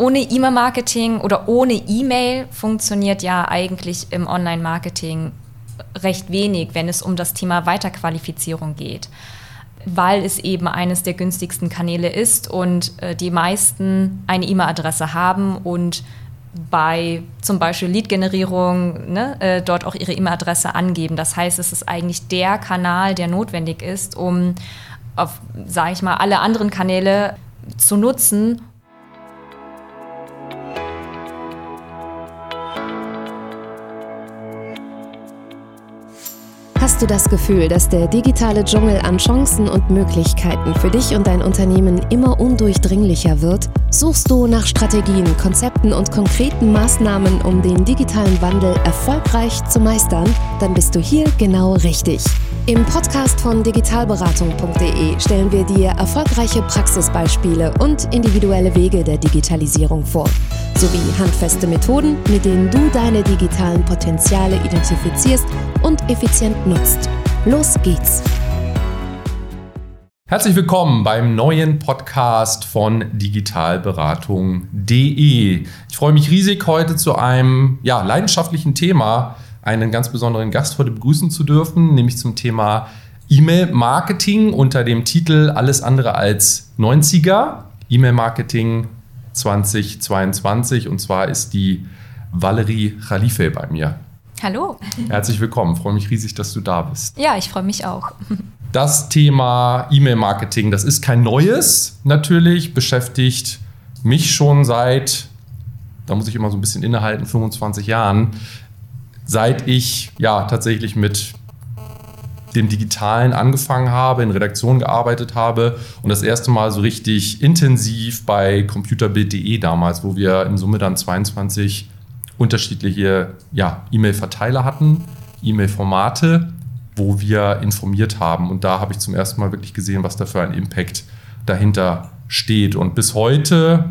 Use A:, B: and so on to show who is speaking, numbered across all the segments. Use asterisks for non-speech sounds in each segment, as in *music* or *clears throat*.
A: ohne E-Mail-Marketing oder ohne E-Mail funktioniert ja eigentlich im Online-Marketing recht wenig, wenn es um das Thema Weiterqualifizierung geht, weil es eben eines der günstigsten Kanäle ist und äh, die meisten eine E-Mail-Adresse haben und bei zum Beispiel Lead-Generierung ne, äh, dort auch ihre E-Mail-Adresse angeben. Das heißt, es ist eigentlich der Kanal, der notwendig ist, um auf, sage ich mal, alle anderen Kanäle zu nutzen,
B: Hast du das Gefühl, dass der digitale Dschungel an Chancen und Möglichkeiten für dich und dein Unternehmen immer undurchdringlicher wird? Suchst du nach Strategien, Konzepten und konkreten Maßnahmen, um den digitalen Wandel erfolgreich zu meistern? Dann bist du hier genau richtig. Im Podcast von digitalberatung.de stellen wir dir erfolgreiche Praxisbeispiele und individuelle Wege der Digitalisierung vor, sowie handfeste Methoden, mit denen du deine digitalen Potenziale identifizierst und effizient nutzt. Los geht's!
C: Herzlich willkommen beim neuen Podcast von digitalberatung.de. Ich freue mich riesig, heute zu einem ja, leidenschaftlichen Thema einen ganz besonderen Gast heute begrüßen zu dürfen, nämlich zum Thema E-Mail-Marketing unter dem Titel Alles andere als 90er. E-Mail-Marketing 2022 und zwar ist die Valerie Khalife bei mir.
A: Hallo.
C: Herzlich willkommen. Ich freue mich riesig, dass du da bist.
A: Ja, ich freue mich auch.
C: Das Thema E-Mail-Marketing, das ist kein neues natürlich, beschäftigt mich schon seit, da muss ich immer so ein bisschen innehalten, 25 Jahren seit ich ja tatsächlich mit dem Digitalen angefangen habe, in Redaktion gearbeitet habe und das erste Mal so richtig intensiv bei computerbild.de damals, wo wir in Summe dann 22 unterschiedliche ja, E-Mail-Verteiler hatten, E-Mail-Formate, wo wir informiert haben. Und da habe ich zum ersten Mal wirklich gesehen, was da für ein Impact dahinter steht. Und bis heute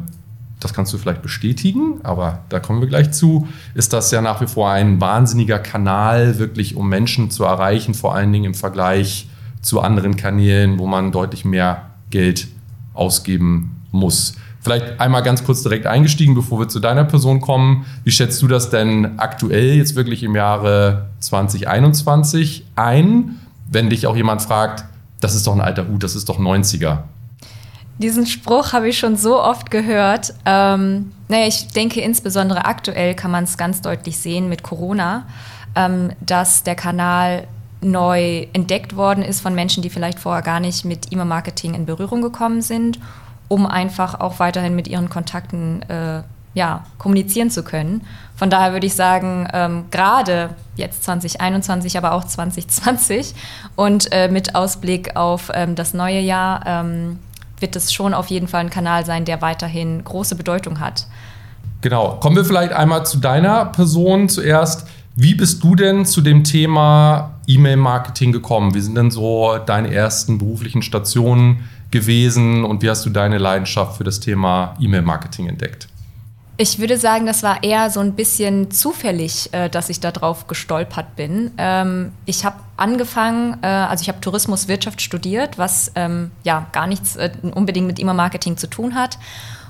C: das kannst du vielleicht bestätigen, aber da kommen wir gleich zu, ist das ja nach wie vor ein wahnsinniger Kanal, wirklich um Menschen zu erreichen, vor allen Dingen im Vergleich zu anderen Kanälen, wo man deutlich mehr Geld ausgeben muss. Vielleicht einmal ganz kurz direkt eingestiegen, bevor wir zu deiner Person kommen. Wie schätzt du das denn aktuell jetzt wirklich im Jahre 2021 ein, wenn dich auch jemand fragt, das ist doch ein alter Hut, das ist doch 90er?
A: Diesen Spruch habe ich schon so oft gehört. Ähm, naja, ich denke insbesondere aktuell kann man es ganz deutlich sehen mit Corona, ähm, dass der Kanal neu entdeckt worden ist von Menschen, die vielleicht vorher gar nicht mit E-Mail-Marketing in Berührung gekommen sind, um einfach auch weiterhin mit ihren Kontakten äh, ja, kommunizieren zu können. Von daher würde ich sagen, ähm, gerade jetzt 2021, aber auch 2020 und äh, mit Ausblick auf ähm, das neue Jahr ähm, wird es schon auf jeden Fall ein Kanal sein, der weiterhin große Bedeutung hat.
C: Genau. Kommen wir vielleicht einmal zu deiner Person zuerst. Wie bist du denn zu dem Thema E-Mail-Marketing gekommen? Wie sind denn so deine ersten beruflichen Stationen gewesen und wie hast du deine Leidenschaft für das Thema E-Mail-Marketing entdeckt?
A: Ich würde sagen, das war eher so ein bisschen zufällig, äh, dass ich darauf gestolpert bin. Ähm, ich habe angefangen, äh, also ich habe Tourismuswirtschaft studiert, was ähm, ja gar nichts äh, unbedingt mit E-Mail-Marketing zu tun hat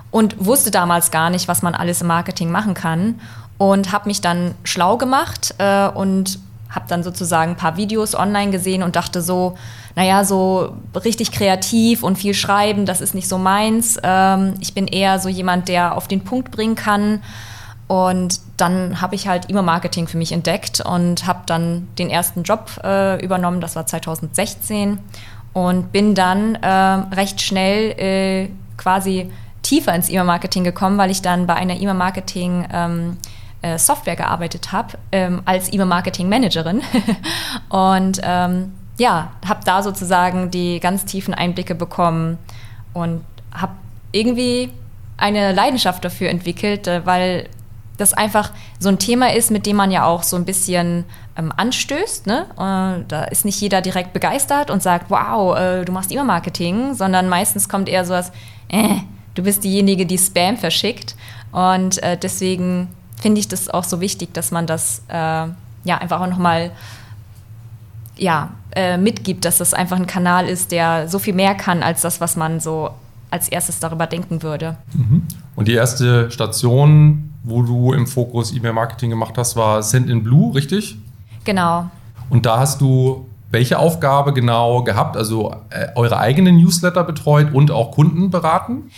A: und wusste damals gar nicht, was man alles im Marketing machen kann und habe mich dann schlau gemacht und habe dann sozusagen ein paar Videos online gesehen und dachte so, naja, so richtig kreativ und viel schreiben, das ist nicht so meins. Ähm, ich bin eher so jemand, der auf den Punkt bringen kann. Und dann habe ich halt E-Mail-Marketing für mich entdeckt und habe dann den ersten Job äh, übernommen, das war 2016. Und bin dann äh, recht schnell äh, quasi tiefer ins E-Mail-Marketing gekommen, weil ich dann bei einer E-Mail-Marketing... Ähm, äh, Software gearbeitet habe ähm, als E-Mail-Marketing-Managerin *laughs* und ähm, ja, habe da sozusagen die ganz tiefen Einblicke bekommen und habe irgendwie eine Leidenschaft dafür entwickelt, äh, weil das einfach so ein Thema ist, mit dem man ja auch so ein bisschen ähm, anstößt. Ne? Äh, da ist nicht jeder direkt begeistert und sagt, wow, äh, du machst E-Mail-Marketing, sondern meistens kommt eher so was, äh, du bist diejenige, die Spam verschickt. Und äh, deswegen finde ich das auch so wichtig, dass man das äh, ja einfach auch nochmal ja, äh, mitgibt, dass das einfach ein Kanal ist, der so viel mehr kann als das, was man so als erstes darüber denken würde.
C: Mhm. Und die erste Station, wo du im Fokus E-Mail-Marketing gemacht hast, war Send in Blue, richtig?
A: Genau.
C: Und da hast du welche Aufgabe genau gehabt? Also äh, eure eigenen Newsletter betreut und auch Kunden beraten?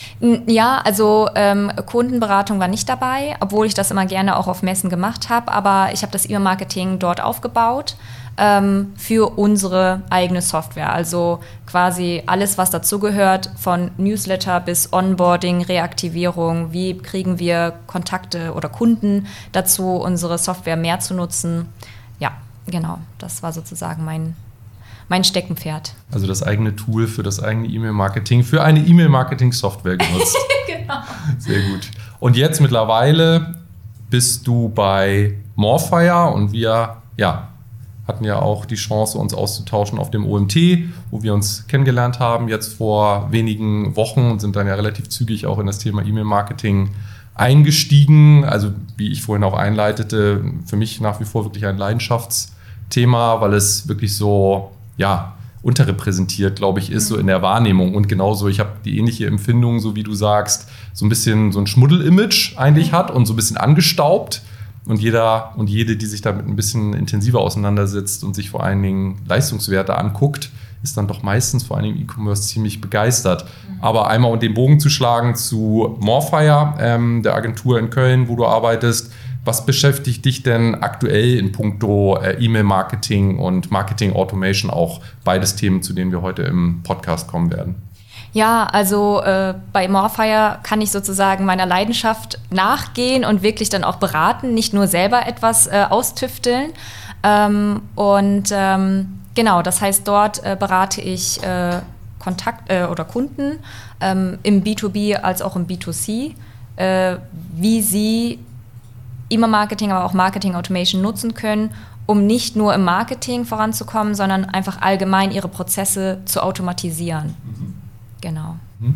A: Ja, also ähm, Kundenberatung war nicht dabei, obwohl ich das immer gerne auch auf Messen gemacht habe. Aber ich habe das E-Mail-Marketing dort aufgebaut ähm, für unsere eigene Software. Also quasi alles, was dazugehört, von Newsletter bis Onboarding, Reaktivierung. Wie kriegen wir Kontakte oder Kunden dazu, unsere Software mehr zu nutzen? Ja, genau, das war sozusagen mein, mein Steckenpferd.
C: Also das eigene Tool für das eigene E-Mail-Marketing, für eine E-Mail-Marketing-Software genutzt. *laughs* genau. Sehr gut. Und jetzt mittlerweile bist du bei Morfire und wir ja, hatten ja auch die Chance, uns auszutauschen auf dem OMT, wo wir uns kennengelernt haben, jetzt vor wenigen Wochen und sind dann ja relativ zügig auch in das Thema E-Mail-Marketing eingestiegen. Also wie ich vorhin auch einleitete, für mich nach wie vor wirklich ein Leidenschaftsthema, weil es wirklich so, ja, unterrepräsentiert, glaube ich, ist, so in der Wahrnehmung. Und genauso, ich habe die ähnliche Empfindung, so wie du sagst, so ein bisschen so ein Schmuddel-Image eigentlich hat und so ein bisschen angestaubt. Und jeder und jede, die sich damit ein bisschen intensiver auseinandersetzt und sich vor allen Dingen Leistungswerte anguckt, ist dann doch meistens vor allem E-Commerce ziemlich begeistert. Mhm. Aber einmal um den Bogen zu schlagen zu Morfire, ähm, der Agentur in Köln, wo du arbeitest, was beschäftigt dich denn aktuell in puncto äh, E-Mail-Marketing und Marketing-Automation, auch beides Themen, zu denen wir heute im Podcast kommen werden?
A: Ja, also äh, bei Morfire kann ich sozusagen meiner Leidenschaft nachgehen und wirklich dann auch beraten, nicht nur selber etwas äh, austüfteln. Ähm, und ähm, Genau, das heißt, dort äh, berate ich äh, Kontakt äh, oder Kunden ähm, im B2B als auch im B2C, äh, wie sie E-Mail-Marketing, aber auch Marketing Automation nutzen können, um nicht nur im Marketing voranzukommen, sondern einfach allgemein ihre Prozesse zu automatisieren. Mhm. Genau.
C: Mhm.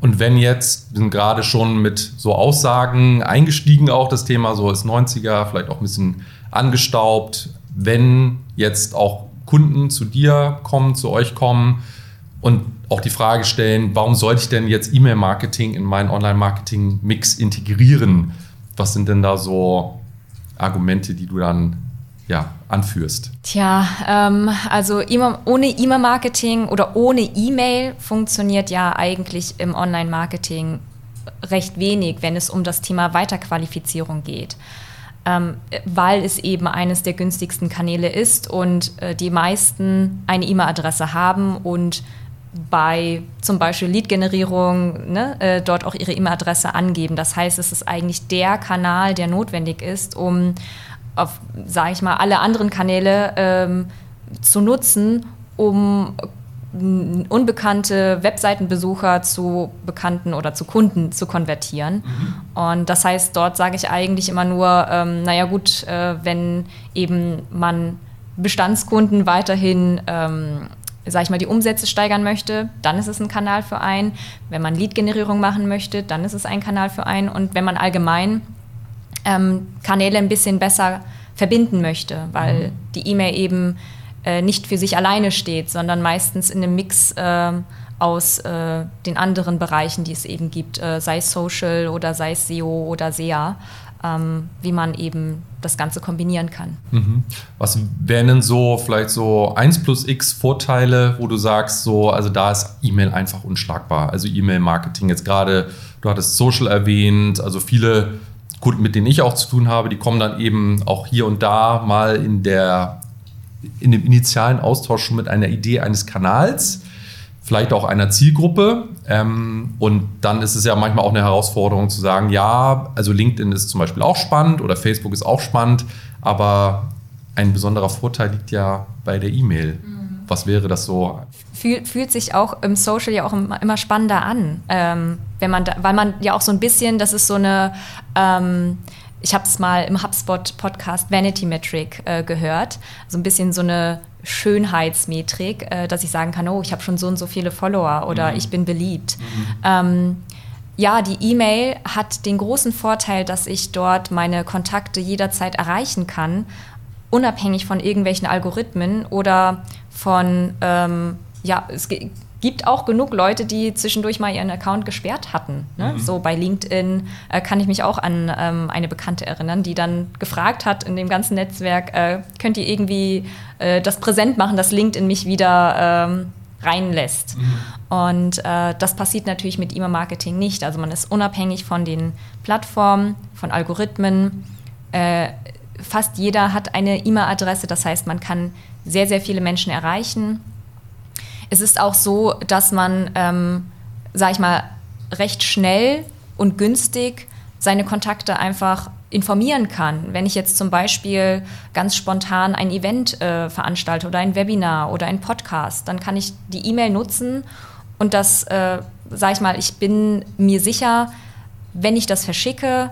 C: Und wenn jetzt, wir sind gerade schon mit so Aussagen eingestiegen, auch das Thema so ist 90er, vielleicht auch ein bisschen angestaubt, wenn jetzt auch Kunden zu dir kommen, zu euch kommen und auch die Frage stellen, warum sollte ich denn jetzt E-Mail-Marketing in meinen Online-Marketing-Mix integrieren? Was sind denn da so Argumente, die du dann ja, anführst?
A: Tja, ähm, also ohne E-Mail-Marketing oder ohne E-Mail funktioniert ja eigentlich im Online-Marketing recht wenig, wenn es um das Thema Weiterqualifizierung geht ähm, weil es eben eines der günstigsten Kanäle ist und äh, die meisten eine E-Mail-Adresse haben und bei zum Beispiel Lead-Generierung ne, äh, dort auch ihre E-Mail-Adresse angeben. Das heißt, es ist eigentlich der Kanal, der notwendig ist, um auf, sage ich mal, alle anderen Kanäle ähm, zu nutzen, um unbekannte Webseitenbesucher zu Bekannten oder zu Kunden zu konvertieren. Mhm. Und das heißt, dort sage ich eigentlich immer nur, ähm, naja gut, äh, wenn eben man Bestandskunden weiterhin ähm, sage ich mal, die Umsätze steigern möchte, dann ist es ein Kanal für einen. Wenn man Lead-Generierung machen möchte, dann ist es ein Kanal für einen. Und wenn man allgemein ähm, Kanäle ein bisschen besser verbinden möchte, weil mhm. die E-Mail eben äh, nicht für sich alleine steht, sondern meistens in einem Mix äh, aus äh, den anderen Bereichen, die es eben gibt, äh, sei es Social oder sei es SEO oder SEA, ähm, wie man eben das Ganze kombinieren kann.
C: Mhm. Was wären denn so vielleicht so 1 plus X Vorteile, wo du sagst, so, also da ist E-Mail einfach unschlagbar. Also E-Mail-Marketing jetzt gerade, du hattest Social erwähnt, also viele Kunden, mit denen ich auch zu tun habe, die kommen dann eben auch hier und da mal in der in dem initialen Austausch schon mit einer Idee eines Kanals, vielleicht auch einer Zielgruppe. Ähm, und dann ist es ja manchmal auch eine Herausforderung zu sagen, ja, also LinkedIn ist zum Beispiel auch spannend oder Facebook ist auch spannend, aber ein besonderer Vorteil liegt ja bei der E-Mail. Mhm. Was wäre das so?
A: Fühl, fühlt sich auch im Social ja auch immer spannender an, ähm, wenn man da, weil man ja auch so ein bisschen, das ist so eine ähm, ich habe es mal im HubSpot-Podcast Vanity Metric äh, gehört. So ein bisschen so eine Schönheitsmetrik, äh, dass ich sagen kann, oh, ich habe schon so und so viele Follower oder mhm. ich bin beliebt. Mhm. Ähm, ja, die E-Mail hat den großen Vorteil, dass ich dort meine Kontakte jederzeit erreichen kann, unabhängig von irgendwelchen Algorithmen oder von, ähm, ja, es gibt auch genug Leute, die zwischendurch mal ihren Account gesperrt hatten. Ne? Mhm. So bei LinkedIn äh, kann ich mich auch an ähm, eine Bekannte erinnern, die dann gefragt hat in dem ganzen Netzwerk, äh, könnt ihr irgendwie äh, das präsent machen, dass LinkedIn mich wieder ähm, reinlässt. Mhm. Und äh, das passiert natürlich mit E-Mail-Marketing nicht. Also man ist unabhängig von den Plattformen, von Algorithmen. Äh, fast jeder hat eine E-Mail-Adresse, das heißt, man kann sehr, sehr viele Menschen erreichen. Es ist auch so, dass man, ähm, sag ich mal, recht schnell und günstig seine Kontakte einfach informieren kann. Wenn ich jetzt zum Beispiel ganz spontan ein Event äh, veranstalte oder ein Webinar oder ein Podcast, dann kann ich die E-Mail nutzen und das, äh, sage ich mal, ich bin mir sicher, wenn ich das verschicke,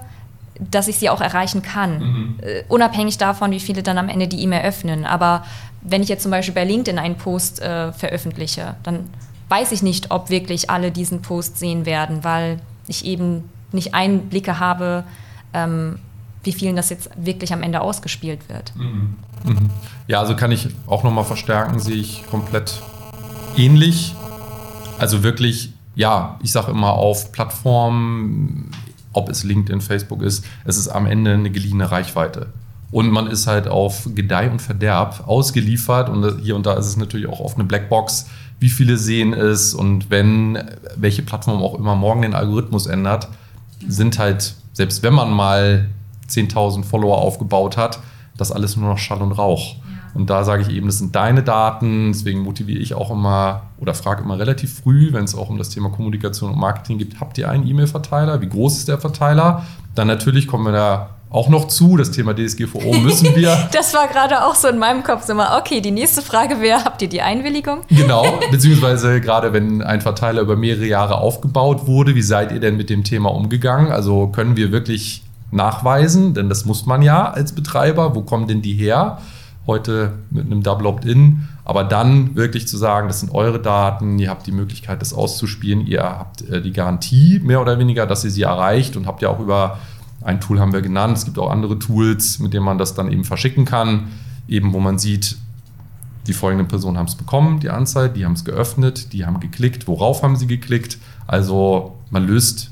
A: dass ich sie auch erreichen kann. Mhm. Uh, unabhängig davon, wie viele dann am Ende die E-Mail öffnen. Aber wenn ich jetzt zum Beispiel bei LinkedIn einen Post äh, veröffentliche, dann weiß ich nicht, ob wirklich alle diesen Post sehen werden, weil ich eben nicht Einblicke habe, ähm, wie vielen das jetzt wirklich am Ende ausgespielt wird. Mhm.
C: Mhm. Ja, also kann ich auch nochmal verstärken, sehe ich komplett ähnlich. Also wirklich, ja, ich sage immer auf Plattformen, ob es LinkedIn, Facebook ist, es ist am Ende eine geliehene Reichweite. Und man ist halt auf Gedeih und Verderb ausgeliefert und hier und da ist es natürlich auch oft eine Blackbox, wie viele sehen es und wenn welche Plattform auch immer morgen den Algorithmus ändert, sind halt, selbst wenn man mal 10.000 Follower aufgebaut hat, das alles nur noch Schall und Rauch. Und da sage ich eben, das sind deine Daten, deswegen motiviere ich auch immer oder frage immer relativ früh, wenn es auch um das Thema Kommunikation und Marketing geht, habt ihr einen E-Mail-Verteiler? Wie groß ist der Verteiler? Dann natürlich kommen wir da auch noch zu. Das Thema DSGVO *laughs* müssen wir.
A: das war gerade auch so in meinem Kopf mal, okay, die nächste Frage wäre, habt ihr die Einwilligung?
C: Genau, beziehungsweise gerade wenn ein Verteiler über mehrere Jahre aufgebaut wurde, wie seid ihr denn mit dem Thema umgegangen? Also können wir wirklich nachweisen, denn das muss man ja als Betreiber, wo kommen denn die her? Heute mit einem Double Opt-in, aber dann wirklich zu sagen, das sind eure Daten, ihr habt die Möglichkeit, das auszuspielen, ihr habt äh, die Garantie mehr oder weniger, dass ihr sie erreicht und habt ja auch über ein Tool haben wir genannt. Es gibt auch andere Tools, mit denen man das dann eben verschicken kann, eben wo man sieht, die folgenden Personen haben es bekommen, die Anzahl, die haben es geöffnet, die haben geklickt, worauf haben sie geklickt. Also man löst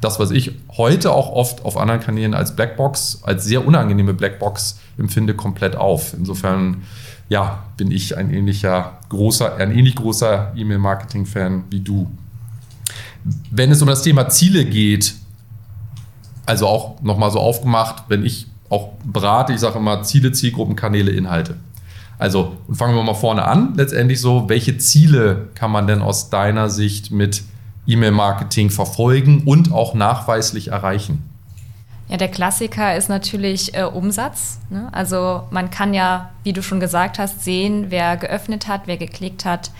C: das, was ich heute auch oft auf anderen Kanälen als Blackbox, als sehr unangenehme Blackbox empfinde, komplett auf. Insofern, ja, bin ich ein ähnlicher großer, ein ähnlich großer E-Mail-Marketing-Fan wie du. Wenn es um das Thema Ziele geht, also auch nochmal so aufgemacht, wenn ich auch berate, ich sage immer Ziele, Zielgruppen, Kanäle, Inhalte. Also fangen wir mal vorne an. Letztendlich so, welche Ziele kann man denn aus deiner Sicht mit E-Mail-Marketing verfolgen und auch nachweislich erreichen?
A: Ja, der Klassiker ist natürlich äh, Umsatz. Ne? Also man kann ja, wie du schon gesagt hast, sehen, wer geöffnet hat, wer geklickt hat,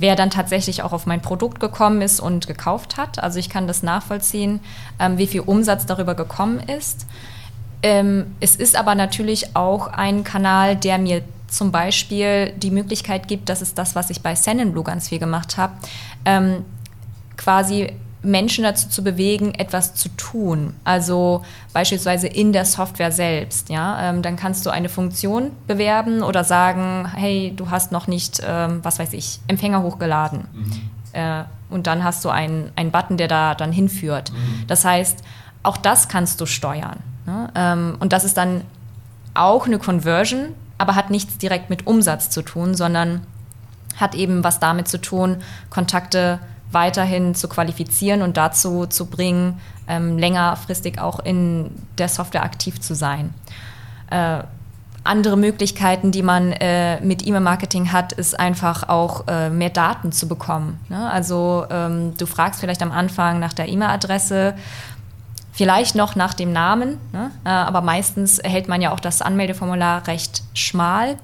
A: wer dann tatsächlich auch auf mein Produkt gekommen ist und gekauft hat. Also ich kann das nachvollziehen, ähm, wie viel Umsatz darüber gekommen ist. Ähm, es ist aber natürlich auch ein Kanal, der mir zum Beispiel die Möglichkeit gibt, das ist das, was ich bei Sennenblue ganz viel gemacht habe, ähm, quasi Menschen dazu zu bewegen, etwas zu tun. Also beispielsweise in der Software selbst. Ja? Ähm, dann kannst du eine Funktion bewerben oder sagen, hey, du hast noch nicht, ähm, was weiß ich, Empfänger hochgeladen. Mhm. Äh, und dann hast du einen, einen Button, der da dann hinführt. Mhm. Das heißt, auch das kannst du steuern. Ne? Ähm, und das ist dann auch eine Conversion, aber hat nichts direkt mit Umsatz zu tun, sondern hat eben was damit zu tun, Kontakte weiterhin zu qualifizieren und dazu zu bringen, ähm, längerfristig auch in der Software aktiv zu sein. Äh, andere Möglichkeiten, die man äh, mit E-Mail-Marketing hat, ist einfach auch äh, mehr Daten zu bekommen. Ne? Also ähm, du fragst vielleicht am Anfang nach der E-Mail-Adresse, vielleicht noch nach dem Namen, ne? äh, aber meistens hält man ja auch das Anmeldeformular recht schmal.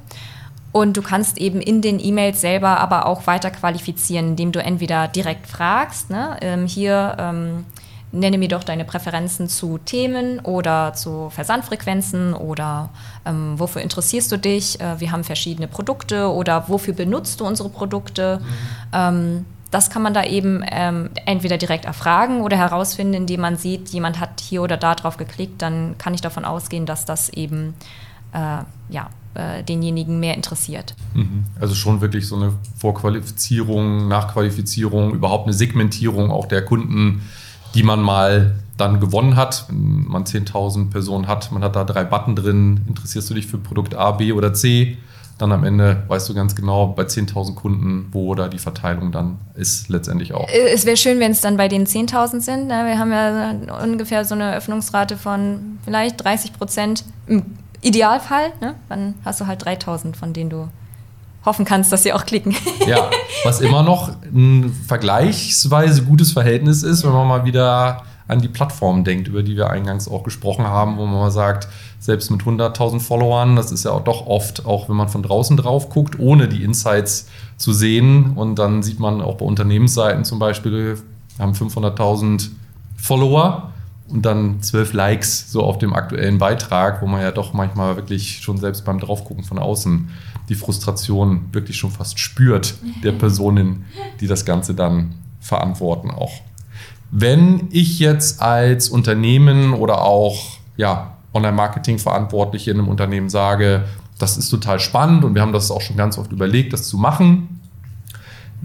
A: Und du kannst eben in den E-Mails selber aber auch weiter qualifizieren, indem du entweder direkt fragst, ne, ähm, hier ähm, nenne mir doch deine Präferenzen zu Themen oder zu Versandfrequenzen oder ähm, wofür interessierst du dich? Äh, wir haben verschiedene Produkte oder wofür benutzt du unsere Produkte? Mhm. Ähm, das kann man da eben ähm, entweder direkt erfragen oder herausfinden, indem man sieht, jemand hat hier oder da drauf geklickt, dann kann ich davon ausgehen, dass das eben ja, äh, denjenigen mehr interessiert.
C: Mhm. Also schon wirklich so eine Vorqualifizierung, Nachqualifizierung, überhaupt eine Segmentierung auch der Kunden, die man mal dann gewonnen hat. Wenn man 10.000 Personen hat, man hat da drei Button drin, interessierst du dich für Produkt A, B oder C? Dann am Ende weißt du ganz genau bei 10.000 Kunden, wo da die Verteilung dann ist letztendlich auch.
A: Äh, es wäre schön, wenn es dann bei den 10.000 sind. Ne? Wir haben ja ungefähr so eine Öffnungsrate von vielleicht 30 Prozent im Idealfall. Ne? Dann hast du halt 3.000, von denen du hoffen kannst, dass sie auch klicken. *laughs*
C: Ja, was immer noch ein vergleichsweise gutes Verhältnis ist, wenn man mal wieder an die Plattform denkt, über die wir eingangs auch gesprochen haben, wo man mal sagt, selbst mit 100.000 Followern, das ist ja auch doch oft, auch wenn man von draußen drauf guckt, ohne die Insights zu sehen. Und dann sieht man auch bei Unternehmensseiten zum Beispiel, haben 500.000 Follower und dann 12 Likes so auf dem aktuellen Beitrag, wo man ja doch manchmal wirklich schon selbst beim Draufgucken von außen die Frustration wirklich schon fast spürt der *laughs* Personen, die das Ganze dann verantworten auch. Wenn ich jetzt als Unternehmen oder auch ja, Online-Marketing-Verantwortliche in einem Unternehmen sage, das ist total spannend und wir haben das auch schon ganz oft überlegt, das zu machen.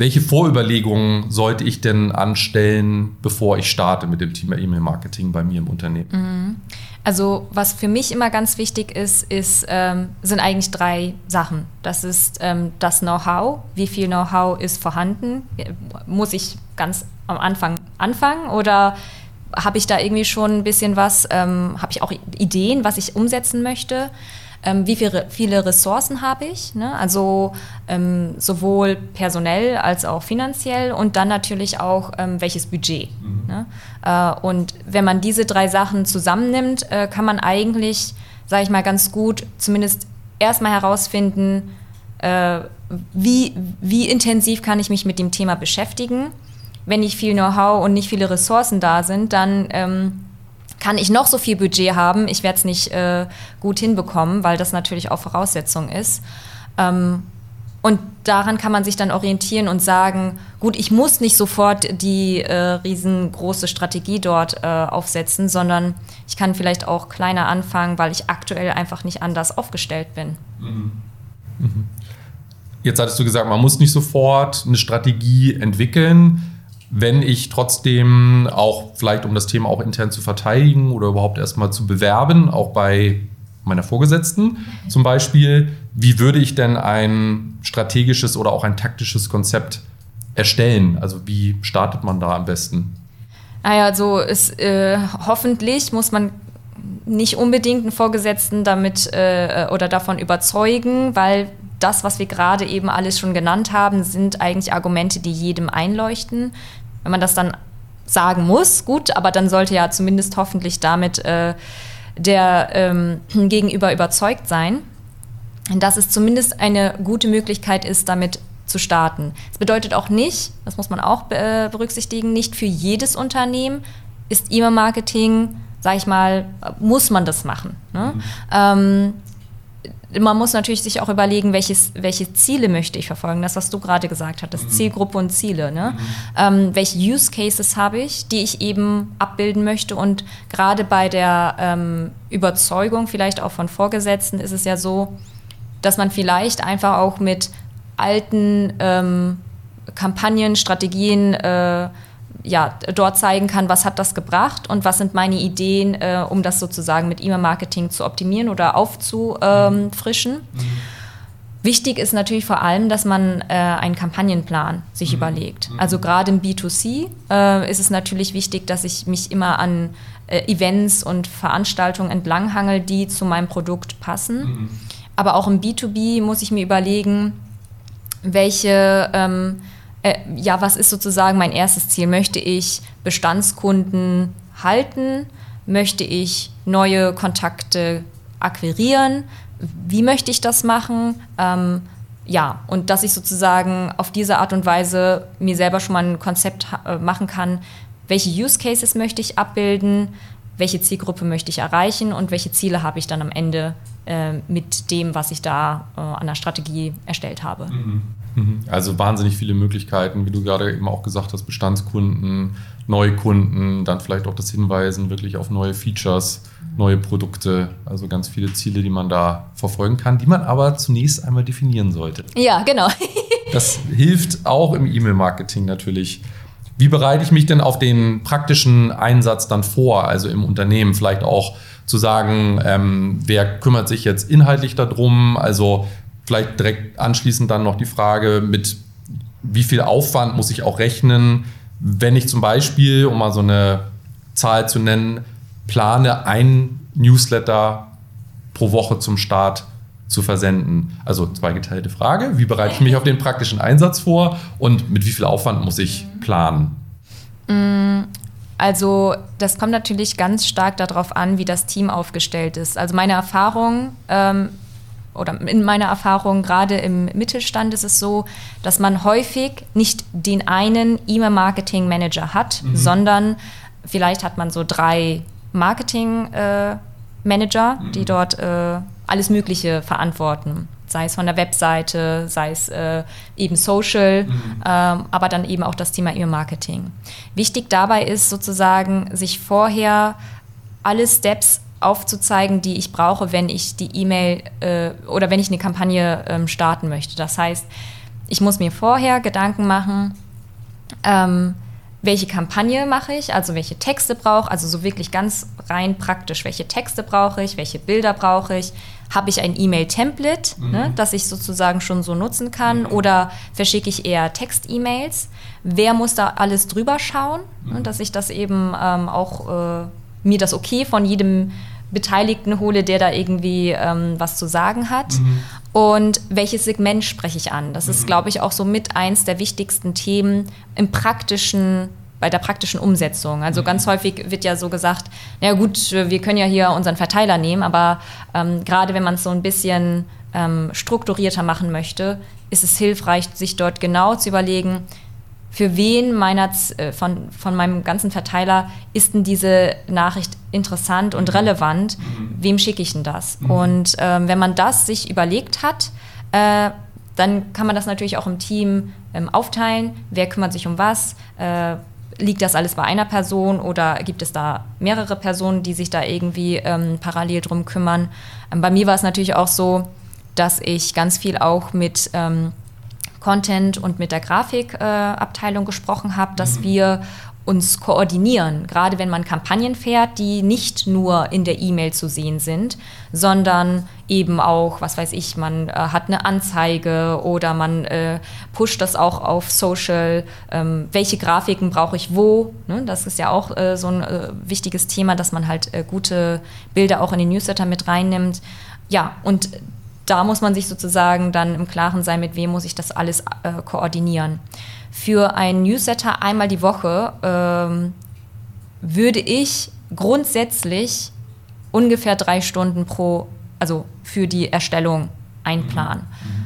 C: Welche Vorüberlegungen sollte ich denn anstellen, bevor ich starte mit dem Thema E-Mail-Marketing bei mir im Unternehmen?
A: Mhm. Also was für mich immer ganz wichtig ist, ist ähm, sind eigentlich drei Sachen. Das ist ähm, das Know-how. Wie viel Know-how ist vorhanden? Muss ich ganz am Anfang anfangen oder habe ich da irgendwie schon ein bisschen was, ähm, habe ich auch Ideen, was ich umsetzen möchte? Ähm, wie viele, viele Ressourcen habe ich? Ne? Also ähm, sowohl personell als auch finanziell und dann natürlich auch ähm, welches Budget. Mhm. Ne? Äh, und wenn man diese drei Sachen zusammennimmt, äh, kann man eigentlich, sage ich mal, ganz gut zumindest erstmal herausfinden, äh, wie, wie intensiv kann ich mich mit dem Thema beschäftigen wenn nicht viel Know-how und nicht viele Ressourcen da sind, dann ähm, kann ich noch so viel Budget haben, ich werde es nicht äh, gut hinbekommen, weil das natürlich auch Voraussetzung ist. Ähm, und daran kann man sich dann orientieren und sagen, gut, ich muss nicht sofort die äh, riesengroße Strategie dort äh, aufsetzen, sondern ich kann vielleicht auch kleiner anfangen, weil ich aktuell einfach nicht anders aufgestellt bin. Mhm.
C: Mhm. Jetzt hattest du gesagt, man muss nicht sofort eine Strategie entwickeln wenn ich trotzdem auch vielleicht, um das Thema auch intern zu verteidigen oder überhaupt erstmal zu bewerben, auch bei meiner Vorgesetzten zum Beispiel, wie würde ich denn ein strategisches oder auch ein taktisches Konzept erstellen? Also wie startet man da am besten?
A: Naja, also ist, äh, hoffentlich muss man nicht unbedingt einen Vorgesetzten damit äh, oder davon überzeugen, weil das, was wir gerade eben alles schon genannt haben, sind eigentlich Argumente, die jedem einleuchten. Wenn man das dann sagen muss, gut, aber dann sollte ja zumindest hoffentlich damit äh, der ähm, *clears throat* Gegenüber überzeugt sein, dass es zumindest eine gute Möglichkeit ist, damit zu starten. Das bedeutet auch nicht, das muss man auch äh, berücksichtigen, nicht für jedes Unternehmen ist E-Mail-Marketing, sage ich mal, muss man das machen. Ne? Mhm. Ähm, man muss natürlich sich auch überlegen, welches, welche Ziele möchte ich verfolgen. Das, was du gerade gesagt hattest, mhm. Zielgruppe und Ziele. Ne? Mhm. Ähm, welche Use Cases habe ich, die ich eben abbilden möchte? Und gerade bei der ähm, Überzeugung vielleicht auch von Vorgesetzten ist es ja so, dass man vielleicht einfach auch mit alten ähm, Kampagnen, Strategien äh, ja, dort zeigen kann, was hat das gebracht und was sind meine Ideen, äh, um das sozusagen mit E-Mail-Marketing zu optimieren oder aufzufrischen. Mhm. Wichtig ist natürlich vor allem, dass man äh, einen Kampagnenplan sich mhm. überlegt. Mhm. Also gerade im B2C äh, ist es natürlich wichtig, dass ich mich immer an äh, Events und Veranstaltungen entlanghangel, die zu meinem Produkt passen. Mhm. Aber auch im B2B muss ich mir überlegen, welche ähm, äh, ja, was ist sozusagen mein erstes Ziel? Möchte ich Bestandskunden halten? Möchte ich neue Kontakte akquirieren? Wie möchte ich das machen? Ähm, ja, und dass ich sozusagen auf diese Art und Weise mir selber schon mal ein Konzept äh, machen kann, welche Use Cases möchte ich abbilden, welche Zielgruppe möchte ich erreichen und welche Ziele habe ich dann am Ende äh, mit dem, was ich da äh, an der Strategie erstellt habe. Mhm.
C: Mhm. Also wahnsinnig viele Möglichkeiten, wie du gerade eben auch gesagt hast, Bestandskunden, Neukunden, dann vielleicht auch das Hinweisen wirklich auf neue Features, neue Produkte, also ganz viele Ziele, die man da verfolgen kann, die man aber zunächst einmal definieren sollte.
A: Ja, genau. *laughs*
C: das hilft auch im E-Mail-Marketing natürlich. Wie bereite ich mich denn auf den praktischen Einsatz dann vor, also im Unternehmen vielleicht auch zu sagen, ähm, wer kümmert sich jetzt inhaltlich darum, also vielleicht direkt anschließend dann noch die Frage mit wie viel Aufwand muss ich auch rechnen, wenn ich zum Beispiel, um mal so eine Zahl zu nennen, plane, ein Newsletter pro Woche zum Start zu versenden. Also zweigeteilte Frage, wie bereite ich mich auf den praktischen Einsatz vor und mit wie viel Aufwand muss ich planen?
A: Mm, also das kommt natürlich ganz stark darauf an, wie das Team aufgestellt ist. Also meine Erfahrung ähm, oder in meiner Erfahrung gerade im Mittelstand ist es so, dass man häufig nicht den einen E-Mail-Marketing-Manager hat, mhm. sondern vielleicht hat man so drei Marketing-Manager, äh, mhm. die dort äh, alles Mögliche verantworten. Sei es von der Webseite, sei es äh, eben Social, mhm. ähm, aber dann eben auch das Thema E-Mail-Marketing. Wichtig dabei ist sozusagen, sich vorher alle Steps aufzuzeigen, die ich brauche, wenn ich die E-Mail äh, oder wenn ich eine Kampagne ähm, starten möchte. Das heißt, ich muss mir vorher Gedanken machen, ähm, welche Kampagne mache ich, also welche Texte brauche, also so wirklich ganz rein praktisch, welche Texte brauche ich, welche Bilder brauche ich, habe ich ein E-Mail-Template, mhm. ne, das ich sozusagen schon so nutzen kann, mhm. oder verschicke ich eher Text-E-Mails? Wer muss da alles drüber schauen, ne, mhm. ne, dass ich das eben ähm, auch äh, mir das okay von jedem Beteiligten hole, der da irgendwie ähm, was zu sagen hat. Mhm. Und welches Segment spreche ich an? Das ist, mhm. glaube ich, auch so mit eins der wichtigsten Themen im praktischen bei der praktischen Umsetzung. Also mhm. ganz häufig wird ja so gesagt, na gut, wir können ja hier unseren Verteiler nehmen, aber ähm, gerade wenn man es so ein bisschen ähm, strukturierter machen möchte, ist es hilfreich, sich dort genau zu überlegen, für wen meiner, äh, von, von meinem ganzen Verteiler ist denn diese Nachricht interessant und mhm. relevant? Mhm. Wem schicke ich denn das? Mhm. Und ähm, wenn man das sich überlegt hat, äh, dann kann man das natürlich auch im Team ähm, aufteilen. Wer kümmert sich um was? Äh, liegt das alles bei einer Person oder gibt es da mehrere Personen, die sich da irgendwie ähm, parallel drum kümmern? Ähm, bei mir war es natürlich auch so, dass ich ganz viel auch mit ähm, Content und mit der Grafikabteilung äh, gesprochen habe, dass mhm. wir uns koordinieren, gerade wenn man Kampagnen fährt, die nicht nur in der E-Mail zu sehen sind, sondern eben auch, was weiß ich, man äh, hat eine Anzeige oder man äh, pusht das auch auf Social, ähm, welche Grafiken brauche ich wo, ne? das ist ja auch äh, so ein äh, wichtiges Thema, dass man halt äh, gute Bilder auch in den Newsletter mit reinnimmt. Ja, und da muss man sich sozusagen dann im Klaren sein, mit wem muss ich das alles äh, koordinieren. Für einen Newsletter einmal die Woche ähm, würde ich grundsätzlich ungefähr drei Stunden pro, also für die Erstellung einplanen. Mhm. mhm.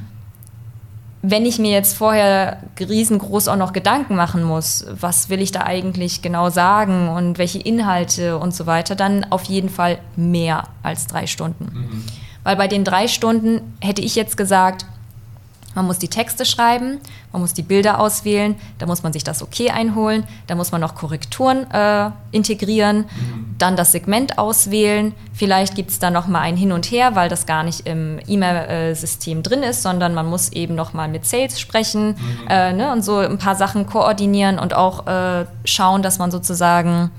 A: Wenn ich mir jetzt vorher riesengroß auch noch Gedanken machen muss, was will ich da eigentlich genau sagen und welche Inhalte und so weiter, dann auf jeden Fall mehr als drei Stunden. Mhm. Weil bei den drei Stunden hätte ich jetzt gesagt, man muss die Texte schreiben, man muss die Bilder auswählen, da muss man sich das Okay einholen, da muss man noch Korrekturen äh, integrieren, mhm. dann das Segment auswählen. Vielleicht gibt es da noch mal ein Hin und Her, weil das gar nicht im E-Mail-System drin ist, sondern man muss eben noch mal mit Sales sprechen mhm. äh, ne, und so ein paar Sachen koordinieren und auch äh, schauen, dass man sozusagen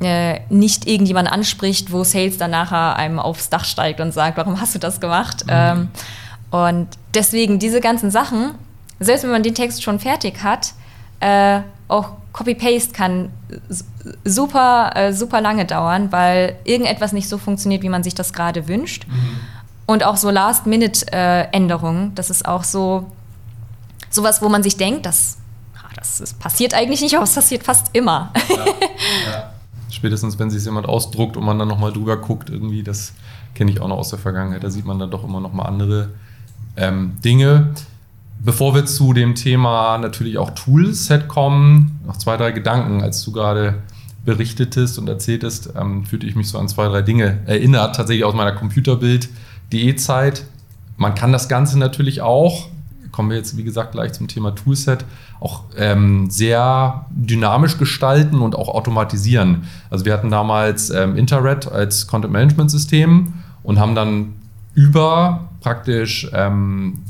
A: äh, nicht irgendjemand anspricht, wo Sales dann nachher einem aufs Dach steigt und sagt, warum hast du das gemacht? Mhm. Ähm, und deswegen diese ganzen Sachen, selbst wenn man den Text schon fertig hat, äh, auch Copy-Paste kann super, äh, super lange dauern, weil irgendetwas nicht so funktioniert, wie man sich das gerade wünscht. Mhm. Und auch so Last-Minute-Änderungen, das ist auch so sowas, wo man sich denkt, das, ah, das, das passiert eigentlich nicht, aber es passiert fast immer. Ja, *laughs*
C: ja. Spätestens, wenn sich jemand ausdruckt und man dann nochmal drüber guckt, irgendwie, das kenne ich auch noch aus der Vergangenheit. Da sieht man dann doch immer nochmal andere ähm, Dinge. Bevor wir zu dem Thema natürlich auch Toolset kommen, noch zwei, drei Gedanken, als du gerade berichtetest und erzähltest, ähm, fühlte ich mich so an zwei, drei Dinge erinnert, tatsächlich aus meiner Computerbild.de-Zeit. Man kann das Ganze natürlich auch, kommen wir jetzt wie gesagt gleich zum Thema Toolset, auch ähm, sehr dynamisch gestalten und auch automatisieren. Also wir hatten damals ähm, Interred als Content Management System und haben dann über praktisch ähm,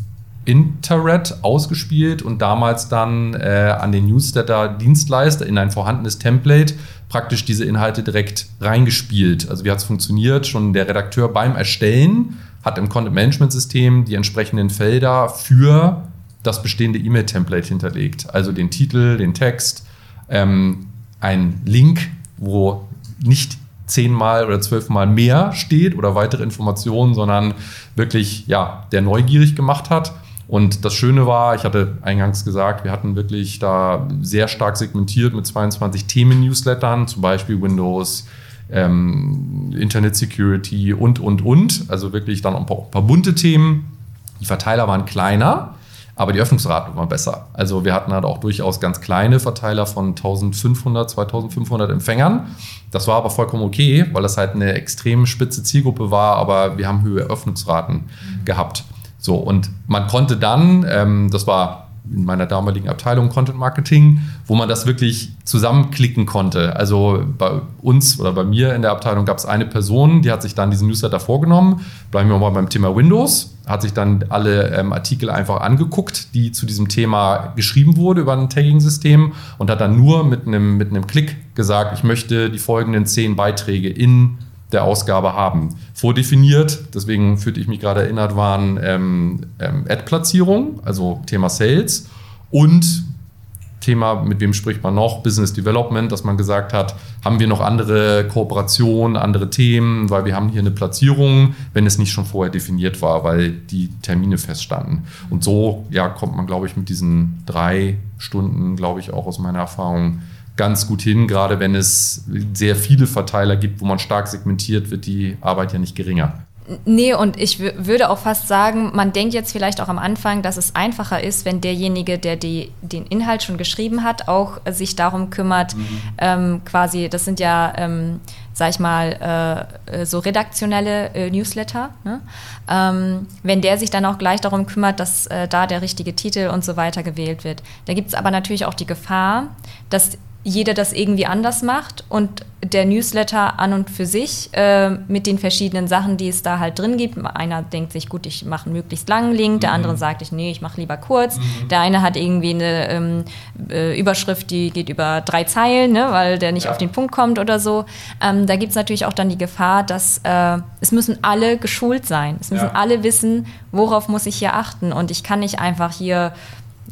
C: Interred ausgespielt und damals dann äh, an den Newsletter-Dienstleister in ein vorhandenes Template praktisch diese Inhalte direkt reingespielt. Also wie hat es funktioniert? Schon der Redakteur beim Erstellen hat im Content-Management-System die entsprechenden Felder für das bestehende E-Mail-Template hinterlegt. Also den Titel, den Text, ähm, ein Link, wo nicht zehnmal oder zwölfmal mehr steht oder weitere Informationen, sondern wirklich, ja, der neugierig gemacht hat. Und das Schöne war, ich hatte eingangs gesagt, wir hatten wirklich da sehr stark segmentiert mit 22 Themen-Newslettern, zum Beispiel Windows, ähm, Internet Security und, und, und. Also wirklich dann ein paar, ein paar bunte Themen. Die Verteiler waren kleiner, aber die Öffnungsraten waren besser. Also wir hatten halt auch durchaus ganz kleine Verteiler von 1500, 2500 Empfängern. Das war aber vollkommen okay, weil das halt eine extrem spitze Zielgruppe war, aber wir haben höhere Öffnungsraten mhm. gehabt. So, und man konnte dann, ähm, das war in meiner damaligen Abteilung Content Marketing, wo man das wirklich zusammenklicken konnte. Also bei uns oder bei mir in der Abteilung gab es eine Person, die hat sich dann diesen Newsletter vorgenommen. Bleiben wir mal beim Thema Windows. Hat sich dann alle ähm, Artikel einfach angeguckt, die zu diesem Thema geschrieben wurde über ein Tagging-System und hat dann nur mit einem, mit einem Klick gesagt, ich möchte die folgenden zehn Beiträge in der Ausgabe haben. Vordefiniert, deswegen fühlte ich mich gerade erinnert, waren ähm, ähm, Ad-Platzierung, also Thema Sales und Thema, mit wem spricht man noch, Business Development, dass man gesagt hat, haben wir noch andere Kooperationen, andere Themen, weil wir haben hier eine Platzierung, wenn es nicht schon vorher definiert war, weil die Termine feststanden. Und so ja, kommt man, glaube ich, mit diesen drei Stunden, glaube ich, auch aus meiner Erfahrung ganz gut hin, gerade wenn es sehr viele Verteiler gibt, wo man stark segmentiert, wird die Arbeit ja nicht geringer.
A: Nee, und ich würde auch fast sagen, man denkt jetzt vielleicht auch am Anfang, dass es einfacher ist, wenn derjenige, der die, den Inhalt schon geschrieben hat, auch sich darum kümmert, mhm. ähm, quasi, das sind ja, ähm, sag ich mal, äh, so redaktionelle äh, Newsletter, ne? ähm, wenn der sich dann auch gleich darum kümmert, dass äh, da der richtige Titel und so weiter gewählt wird. Da gibt es aber natürlich auch die Gefahr, dass jeder das irgendwie anders macht und der Newsletter an und für sich äh, mit den verschiedenen Sachen, die es da halt drin gibt. Einer denkt sich, gut, ich mache einen möglichst langen Link, der mhm. andere sagt, ich, nee, ich mache lieber kurz. Mhm. Der eine hat irgendwie eine ähm, äh, Überschrift, die geht über drei Zeilen, ne, weil der nicht ja. auf den Punkt kommt oder so. Ähm, da gibt es natürlich auch dann die Gefahr, dass äh, es müssen alle geschult sein. Es müssen ja. alle wissen, worauf muss ich hier achten. Und ich kann nicht einfach hier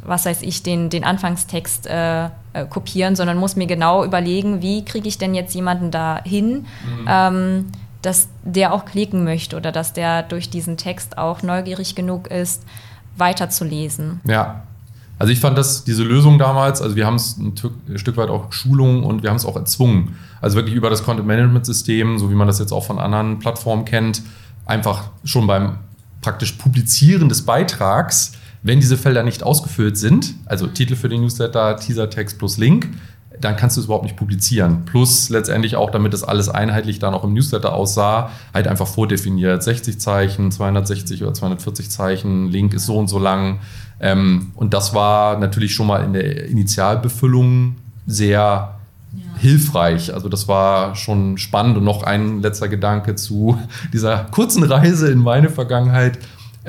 A: was weiß ich, den, den Anfangstext äh, äh, kopieren, sondern muss mir genau überlegen, wie kriege ich denn jetzt jemanden da hin, mhm. ähm, dass der auch klicken möchte oder dass der durch diesen Text auch neugierig genug ist, weiterzulesen.
C: Ja. Also ich fand das, diese Lösung damals, also wir haben es ein, ein Stück weit auch Schulung und wir haben es auch erzwungen. Also wirklich über das Content-Management-System, so wie man das jetzt auch von anderen Plattformen kennt, einfach schon beim praktisch Publizieren des Beitrags wenn diese Felder nicht ausgefüllt sind, also Titel für den Newsletter, Teasertext plus Link, dann kannst du es überhaupt nicht publizieren. Plus letztendlich auch, damit das alles einheitlich dann auch im Newsletter aussah, halt einfach vordefiniert. 60 Zeichen, 260 oder 240 Zeichen, Link ist so und so lang. Ähm, und das war natürlich schon mal in der Initialbefüllung sehr ja. hilfreich. Also das war schon spannend. Und noch ein letzter Gedanke zu dieser kurzen Reise in meine Vergangenheit.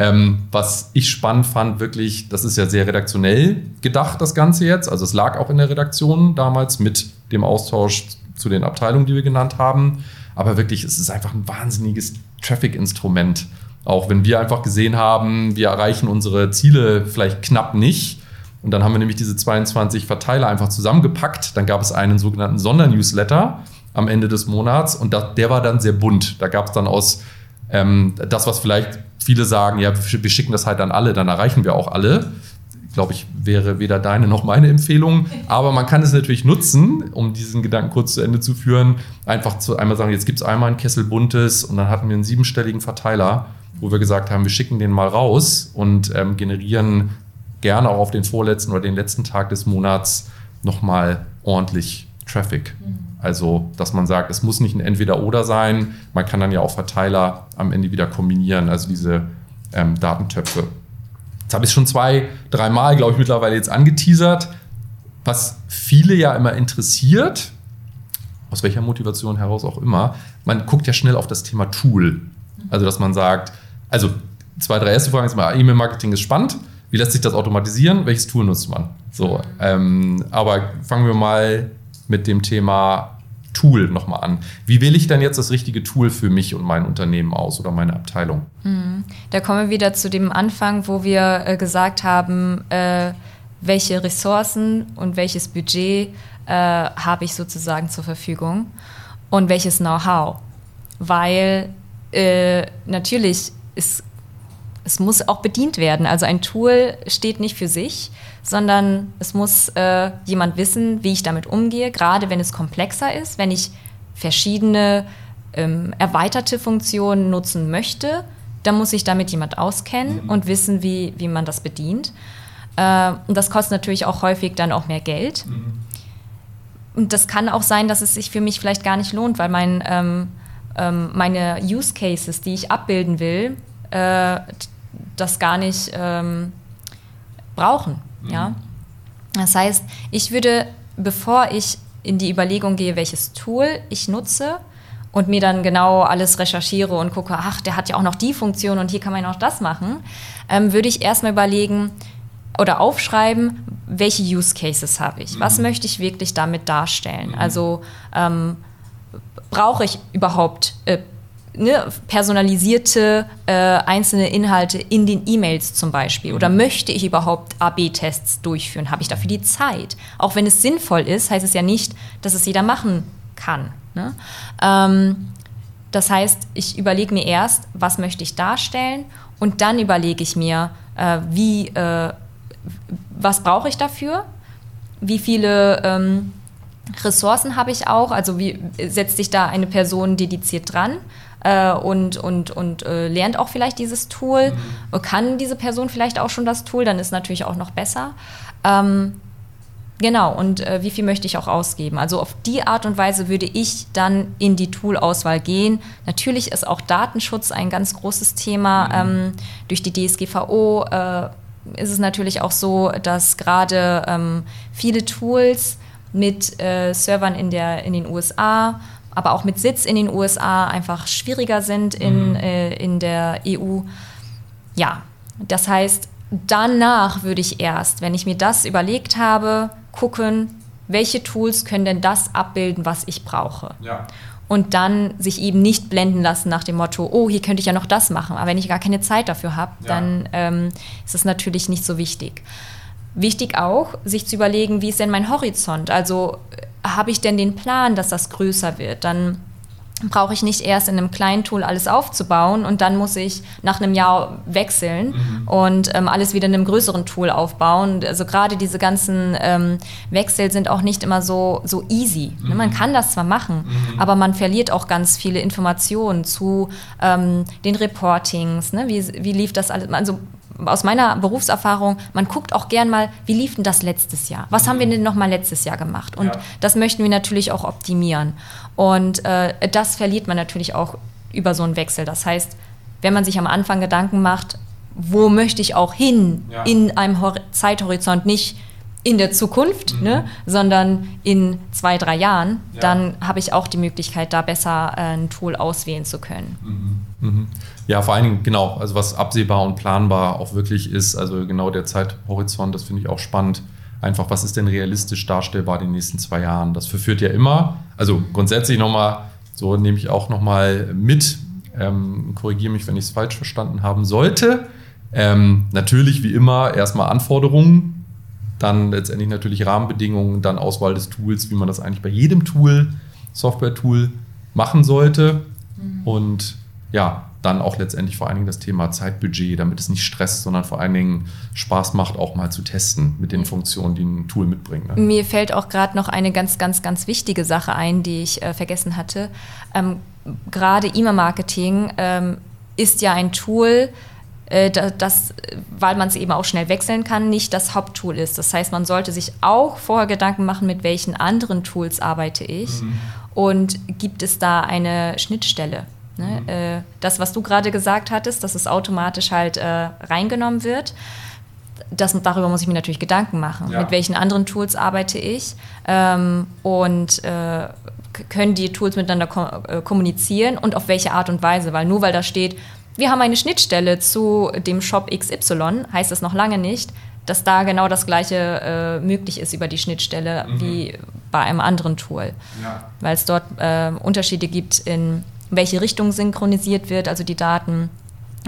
C: Ähm, was ich spannend fand, wirklich, das ist ja sehr redaktionell gedacht, das Ganze jetzt. Also es lag auch in der Redaktion damals mit dem Austausch zu den Abteilungen, die wir genannt haben. Aber wirklich, es ist einfach ein wahnsinniges Traffic-Instrument. Auch wenn wir einfach gesehen haben, wir erreichen unsere Ziele vielleicht knapp nicht. Und dann haben wir nämlich diese 22 Verteiler einfach zusammengepackt. Dann gab es einen sogenannten Sondernewsletter am Ende des Monats und der war dann sehr bunt. Da gab es dann aus ähm, das, was vielleicht viele sagen, ja, wir schicken das halt an alle, dann erreichen wir auch alle. Glaube ich, wäre weder deine noch meine Empfehlung. Aber man kann es natürlich nutzen, um diesen Gedanken kurz zu Ende zu führen. Einfach zu einmal sagen, jetzt gibt es einmal ein Kessel Buntes und dann hatten wir einen siebenstelligen Verteiler, wo wir gesagt haben, wir schicken den mal raus und ähm, generieren gerne auch auf den vorletzten oder den letzten Tag des Monats nochmal ordentlich Traffic. Mhm. Also, dass man sagt, es muss nicht ein Entweder-Oder sein. Man kann dann ja auch Verteiler am Ende wieder kombinieren, also diese ähm, Datentöpfe. Jetzt habe ich schon zwei, dreimal, glaube ich, mittlerweile jetzt angeteasert. Was viele ja immer interessiert, aus welcher Motivation heraus auch immer, man guckt ja schnell auf das Thema Tool. Also, dass man sagt, also zwei, drei erste Fragen ist mal, E-Mail-Marketing ist spannend. Wie lässt sich das automatisieren? Welches Tool nutzt man? So, ähm, aber fangen wir mal mit dem Thema Tool nochmal an. Wie wähle ich denn jetzt das richtige Tool für mich und mein Unternehmen aus oder meine Abteilung?
A: Mhm. Da kommen wir wieder zu dem Anfang, wo wir äh, gesagt haben, äh, welche Ressourcen und welches Budget äh, habe ich sozusagen zur Verfügung und welches Know-how. Weil natürlich ist es muss auch bedient werden. Also ein Tool steht nicht für sich, sondern es muss äh, jemand wissen, wie ich damit umgehe, gerade wenn es komplexer ist, wenn ich verschiedene ähm, erweiterte Funktionen nutzen möchte, dann muss sich damit jemand auskennen mhm. und wissen, wie, wie man das bedient. Äh, und das kostet natürlich auch häufig dann auch mehr Geld. Mhm. Und das kann auch sein, dass es sich für mich vielleicht gar nicht lohnt, weil mein, ähm, ähm, meine Use Cases, die ich abbilden will, äh, das gar nicht ähm, brauchen. Mhm. Ja? Das heißt, ich würde, bevor ich in die Überlegung gehe, welches Tool ich nutze und mir dann genau alles recherchiere und gucke, ach, der hat ja auch noch die Funktion und hier kann man ja noch das machen, ähm, würde ich erstmal überlegen oder aufschreiben, welche Use Cases habe ich? Mhm. Was möchte ich wirklich damit darstellen? Mhm. Also ähm, brauche ich überhaupt äh, ne, personalisierte äh, einzelne Inhalte in den E-Mails zum Beispiel? Oder mhm. möchte ich überhaupt AB-Tests durchführen? Habe ich dafür die Zeit? Auch wenn es sinnvoll ist, heißt es ja nicht, dass es jeder machen kann. Ne? Ähm, das heißt, ich überlege mir erst, was möchte ich darstellen und dann überlege ich mir, äh, wie, äh, was brauche ich dafür? Wie viele ähm, Ressourcen habe ich auch? Also wie setzt sich da eine Person dediziert dran? Äh, und, und, und äh, lernt auch vielleicht dieses Tool, mhm. kann diese Person vielleicht auch schon das Tool, dann ist natürlich auch noch besser. Ähm, Genau, und äh, wie viel möchte ich auch ausgeben? Also auf die Art und Weise würde ich dann in die Tool-Auswahl gehen. Natürlich ist auch Datenschutz ein ganz großes Thema. Mhm. Ähm, durch die DSGVO äh, ist es natürlich auch so, dass gerade ähm, viele Tools mit äh, Servern in, der, in den USA aber auch mit Sitz in den USA einfach schwieriger sind in, mhm. äh, in der EU. Ja, das heißt, danach würde ich erst, wenn ich mir das überlegt habe, gucken, welche Tools können denn das abbilden, was ich brauche. Ja. Und dann sich eben nicht blenden lassen nach dem Motto, oh, hier könnte ich ja noch das machen. Aber wenn ich gar keine Zeit dafür habe, ja. dann ähm, ist es natürlich nicht so wichtig. Wichtig auch, sich zu überlegen, wie ist denn mein Horizont? Also habe ich denn den Plan, dass das größer wird? Dann brauche ich nicht erst in einem kleinen Tool alles aufzubauen und dann muss ich nach einem Jahr wechseln mhm. und ähm, alles wieder in einem größeren Tool aufbauen. Also gerade diese ganzen ähm, Wechsel sind auch nicht immer so, so easy. Mhm. Man kann das zwar machen, mhm. aber man verliert auch ganz viele Informationen zu ähm, den Reportings. Ne? Wie, wie lief das alles? Also aus meiner Berufserfahrung, man guckt auch gern mal, wie lief denn das letztes Jahr? Was haben wir denn noch mal letztes Jahr gemacht? Und ja. das möchten wir natürlich auch optimieren. Und äh, das verliert man natürlich auch über so einen Wechsel. Das heißt, wenn man sich am Anfang Gedanken macht, wo möchte ich auch hin ja. in einem Hor Zeithorizont, nicht in der Zukunft, mhm. ne, sondern in zwei, drei Jahren, ja. dann habe ich auch die Möglichkeit, da besser äh, ein Tool auswählen zu können.
C: Mhm. Mhm. Ja, vor allen Dingen, genau, also was absehbar und planbar auch wirklich ist, also genau der Zeithorizont, das finde ich auch spannend. Einfach, was ist denn realistisch darstellbar in den nächsten zwei Jahren? Das verführt ja immer, also grundsätzlich nochmal, so nehme ich auch nochmal mit, ähm, korrigiere mich, wenn ich es falsch verstanden haben sollte. Ähm, natürlich, wie immer, erstmal Anforderungen dann letztendlich natürlich Rahmenbedingungen, dann Auswahl des Tools, wie man das eigentlich bei jedem Tool, Software-Tool machen sollte. Mhm. Und ja, dann auch letztendlich vor allen Dingen das Thema Zeitbudget, damit es nicht stresst, sondern vor allen Dingen Spaß macht, auch mal zu testen mit den Funktionen, die ein Tool mitbringt.
A: Ne? Mir fällt auch gerade noch eine ganz, ganz, ganz wichtige Sache ein, die ich äh, vergessen hatte. Ähm, gerade E-Mail-Marketing ähm, ist ja ein Tool, äh, das, weil man es eben auch schnell wechseln kann, nicht das Haupttool ist. Das heißt, man sollte sich auch vorher Gedanken machen, mit welchen anderen Tools arbeite ich mhm. und gibt es da eine Schnittstelle. Ne? Mhm. Äh, das, was du gerade gesagt hattest, dass es automatisch halt äh, reingenommen wird das, darüber muss ich mir natürlich Gedanken machen. Ja. Mit welchen anderen Tools arbeite ich? Ähm, und äh, können die Tools miteinander ko äh, kommunizieren und auf welche Art und Weise? Weil nur weil da steht, wir haben eine Schnittstelle zu dem Shop XY, heißt das noch lange nicht, dass da genau das gleiche äh, möglich ist über die Schnittstelle mhm. wie bei einem anderen Tool. Ja. Weil es dort äh, Unterschiede gibt, in welche Richtung synchronisiert wird, also die Daten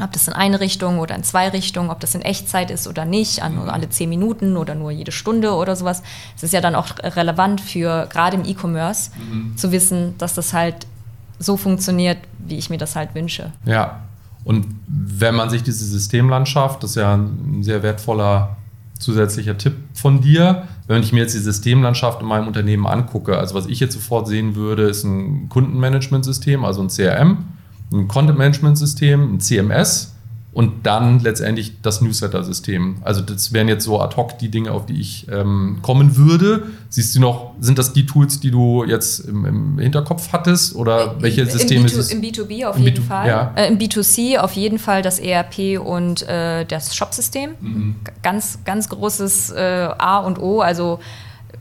A: ob das in eine Richtung oder in zwei Richtungen, ob das in Echtzeit ist oder nicht, an, alle zehn Minuten oder nur jede Stunde oder sowas. Es ist ja dann auch relevant für gerade im E-Commerce mhm. zu wissen, dass das halt so funktioniert, wie ich mir das halt wünsche.
C: Ja, und wenn man sich diese Systemlandschaft, das ist ja ein sehr wertvoller zusätzlicher Tipp von dir, wenn ich mir jetzt die Systemlandschaft in meinem Unternehmen angucke, also was ich jetzt sofort sehen würde, ist ein Kundenmanagementsystem, also ein CRM ein Content-Management-System, ein CMS und dann letztendlich das Newsletter-System. Also das wären jetzt so ad hoc die Dinge, auf die ich ähm, kommen würde. Siehst du noch, sind das die Tools, die du jetzt im, im Hinterkopf hattest oder welche Systeme
A: ist es? Im B2B auf Im jeden B2, Fall. Ja. Äh, Im B2C auf jeden Fall das ERP und äh, das Shop-System. Mhm. Ganz, ganz großes äh, A und O. Also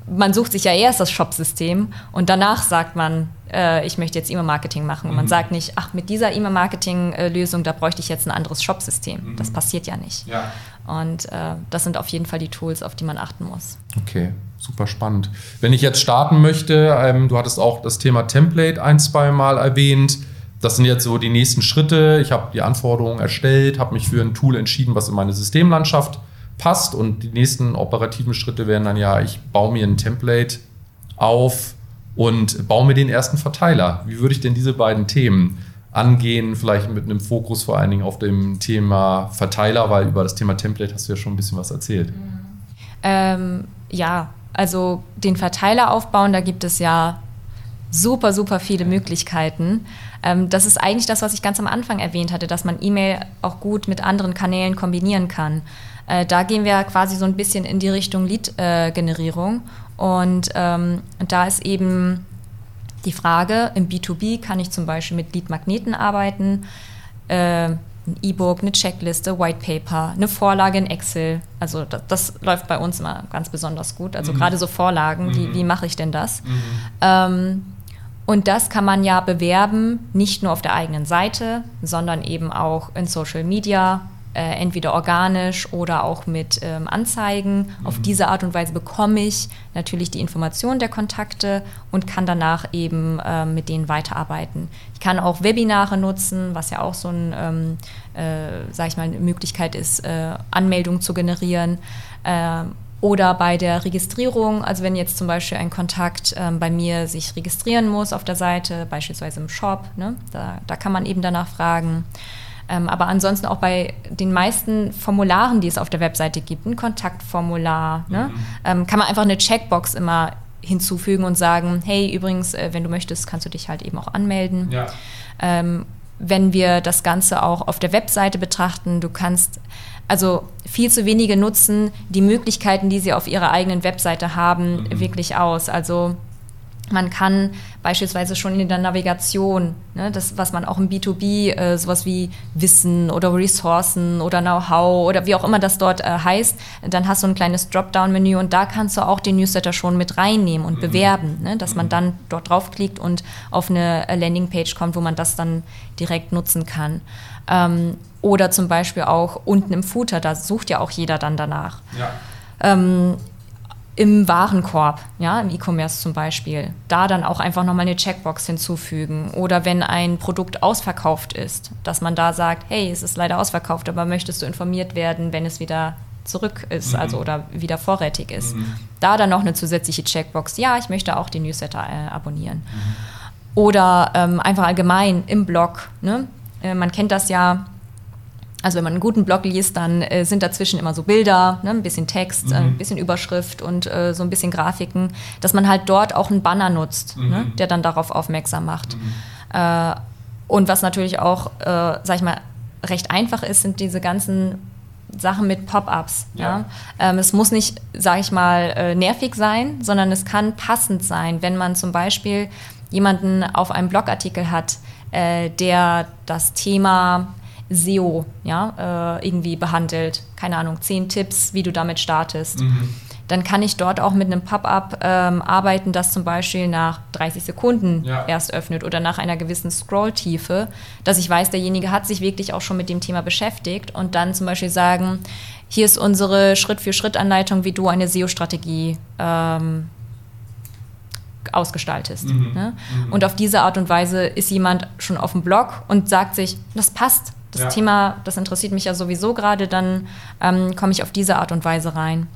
A: man sucht sich ja erst das Shop-System und danach sagt man, äh, ich möchte jetzt E-Mail-Marketing machen. Und man mhm. sagt nicht, ach, mit dieser E-Mail-Marketing-Lösung, da bräuchte ich jetzt ein anderes Shop-System. Mhm. Das passiert ja nicht. Ja. Und äh, das sind auf jeden Fall die Tools, auf die man achten muss.
C: Okay, super spannend. Wenn ich jetzt starten möchte, ähm, du hattest auch das Thema Template ein, zwei Mal erwähnt. Das sind jetzt so die nächsten Schritte. Ich habe die Anforderungen erstellt, habe mich für ein Tool entschieden, was in meine Systemlandschaft passt. Und die nächsten operativen Schritte wären dann ja, ich baue mir ein Template auf, und baue mir den ersten Verteiler. Wie würde ich denn diese beiden Themen angehen? Vielleicht mit einem Fokus vor allen Dingen auf dem Thema Verteiler, weil über das Thema Template hast du ja schon ein bisschen was erzählt.
A: Ähm, ja, also den Verteiler aufbauen, da gibt es ja super, super viele Möglichkeiten. Ähm, das ist eigentlich das, was ich ganz am Anfang erwähnt hatte, dass man E-Mail auch gut mit anderen Kanälen kombinieren kann. Äh, da gehen wir quasi so ein bisschen in die Richtung Lead-Generierung und ähm, da ist eben die Frage, im B2B kann ich zum Beispiel mit Lead-Magneten arbeiten, äh, ein E-Book, eine Checkliste, White Paper, eine Vorlage in Excel. Also das, das läuft bei uns immer ganz besonders gut. Also mhm. gerade so Vorlagen, mhm. wie, wie mache ich denn das? Mhm. Ähm, und das kann man ja bewerben, nicht nur auf der eigenen Seite, sondern eben auch in Social Media, äh, entweder organisch oder auch mit ähm, Anzeigen. Mhm. Auf diese Art und Weise bekomme ich natürlich die Informationen der Kontakte und kann danach eben äh, mit denen weiterarbeiten. Ich kann auch Webinare nutzen, was ja auch so ein, ähm, äh, sag ich mal, eine Möglichkeit ist, äh, Anmeldungen zu generieren. Ähm, oder bei der Registrierung, also wenn jetzt zum Beispiel ein Kontakt ähm, bei mir sich registrieren muss auf der Seite, beispielsweise im Shop, ne, da, da kann man eben danach fragen. Ähm, aber ansonsten auch bei den meisten Formularen, die es auf der Webseite gibt, ein Kontaktformular, ne? mhm. ähm, kann man einfach eine Checkbox immer hinzufügen und sagen, hey, übrigens, äh, wenn du möchtest, kannst du dich halt eben auch anmelden. Ja. Ähm, wenn wir das Ganze auch auf der Webseite betrachten, du kannst also viel zu wenige nutzen die Möglichkeiten, die sie auf ihrer eigenen Webseite haben, mhm. wirklich aus. Also man kann beispielsweise schon in der Navigation, ne, das, was man auch im B2B, äh, sowas wie Wissen oder Ressourcen oder Know-how oder wie auch immer das dort äh, heißt, dann hast du ein kleines Dropdown-Menü und da kannst du auch den Newsletter schon mit reinnehmen und mhm. bewerben, ne, dass man dann dort draufklickt und auf eine äh, Landingpage kommt, wo man das dann direkt nutzen kann. Ähm, oder zum Beispiel auch unten im Footer, da sucht ja auch jeder dann danach. Ja. Ähm, im Warenkorb, ja, im E-Commerce zum Beispiel, da dann auch einfach nochmal eine Checkbox hinzufügen. Oder wenn ein Produkt ausverkauft ist, dass man da sagt, hey, es ist leider ausverkauft, aber möchtest du informiert werden, wenn es wieder zurück ist, mhm. also oder wieder vorrätig ist. Mhm. Da dann noch eine zusätzliche Checkbox, ja, ich möchte auch den Newsletter äh, abonnieren. Mhm. Oder ähm, einfach allgemein im Blog. Ne? Äh, man kennt das ja, also wenn man einen guten Blog liest, dann äh, sind dazwischen immer so Bilder, ne, ein bisschen Text, mhm. äh, ein bisschen Überschrift und äh, so ein bisschen Grafiken, dass man halt dort auch einen Banner nutzt, ne, mhm. ne, der dann darauf aufmerksam macht. Mhm. Äh, und was natürlich auch, äh, sag ich mal, recht einfach ist, sind diese ganzen Sachen mit Pop-ups. Ja. ja. Ähm, es muss nicht, sage ich mal, äh, nervig sein, sondern es kann passend sein, wenn man zum Beispiel jemanden auf einem Blogartikel hat, äh, der das Thema SEO ja, äh, irgendwie behandelt. Keine Ahnung, zehn Tipps, wie du damit startest. Mhm dann kann ich dort auch mit einem Pop-up ähm, arbeiten, das zum Beispiel nach 30 Sekunden ja. erst öffnet oder nach einer gewissen Scrolltiefe, dass ich weiß, derjenige hat sich wirklich auch schon mit dem Thema beschäftigt und dann zum Beispiel sagen, hier ist unsere Schritt-für-Schritt-Anleitung, wie du eine SEO-Strategie ähm, ausgestaltest. Mhm. Ne? Mhm. Und auf diese Art und Weise ist jemand schon auf dem Blog und sagt sich, das passt. Das ja. Thema, das interessiert mich ja sowieso gerade, dann ähm, komme ich auf diese Art und Weise rein.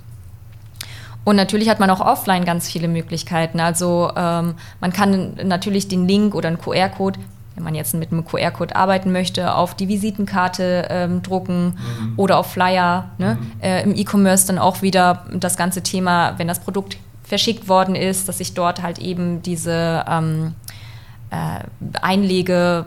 A: Und natürlich hat man auch offline ganz viele Möglichkeiten. Also ähm, man kann natürlich den Link oder einen QR-Code, wenn man jetzt mit einem QR-Code arbeiten möchte, auf die Visitenkarte ähm, drucken mhm. oder auf Flyer. Ne? Mhm. Äh, Im E-Commerce dann auch wieder das ganze Thema, wenn das Produkt verschickt worden ist, dass ich dort halt eben diese ähm, äh, Einlege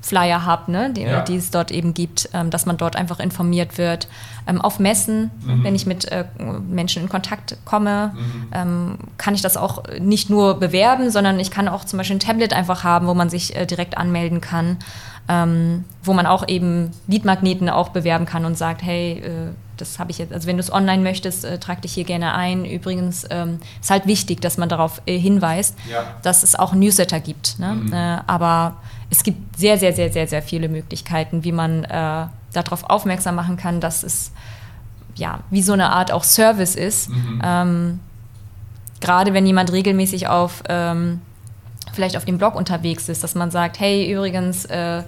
A: Flyer habe, ne, die, ja. die, es dort eben gibt, ähm, dass man dort einfach informiert wird. Ähm, auf Messen, mhm. wenn ich mit äh, Menschen in Kontakt komme, mhm. ähm, kann ich das auch nicht nur bewerben, sondern ich kann auch zum Beispiel ein Tablet einfach haben, wo man sich äh, direkt anmelden kann, ähm, wo man auch eben Leadmagneten auch bewerben kann und sagt, hey, äh, das habe ich jetzt, also wenn du es online möchtest, äh, trag dich hier gerne ein. Übrigens ähm, ist halt wichtig, dass man darauf äh, hinweist, ja. dass es auch Newsletter gibt. Ne? Mhm. Äh, aber es gibt sehr, sehr, sehr, sehr, sehr viele Möglichkeiten, wie man äh, darauf aufmerksam machen kann, dass es ja wie so eine Art auch Service ist. Mhm. Ähm, Gerade wenn jemand regelmäßig auf ähm, vielleicht auf dem Blog unterwegs ist, dass man sagt, hey, übrigens äh,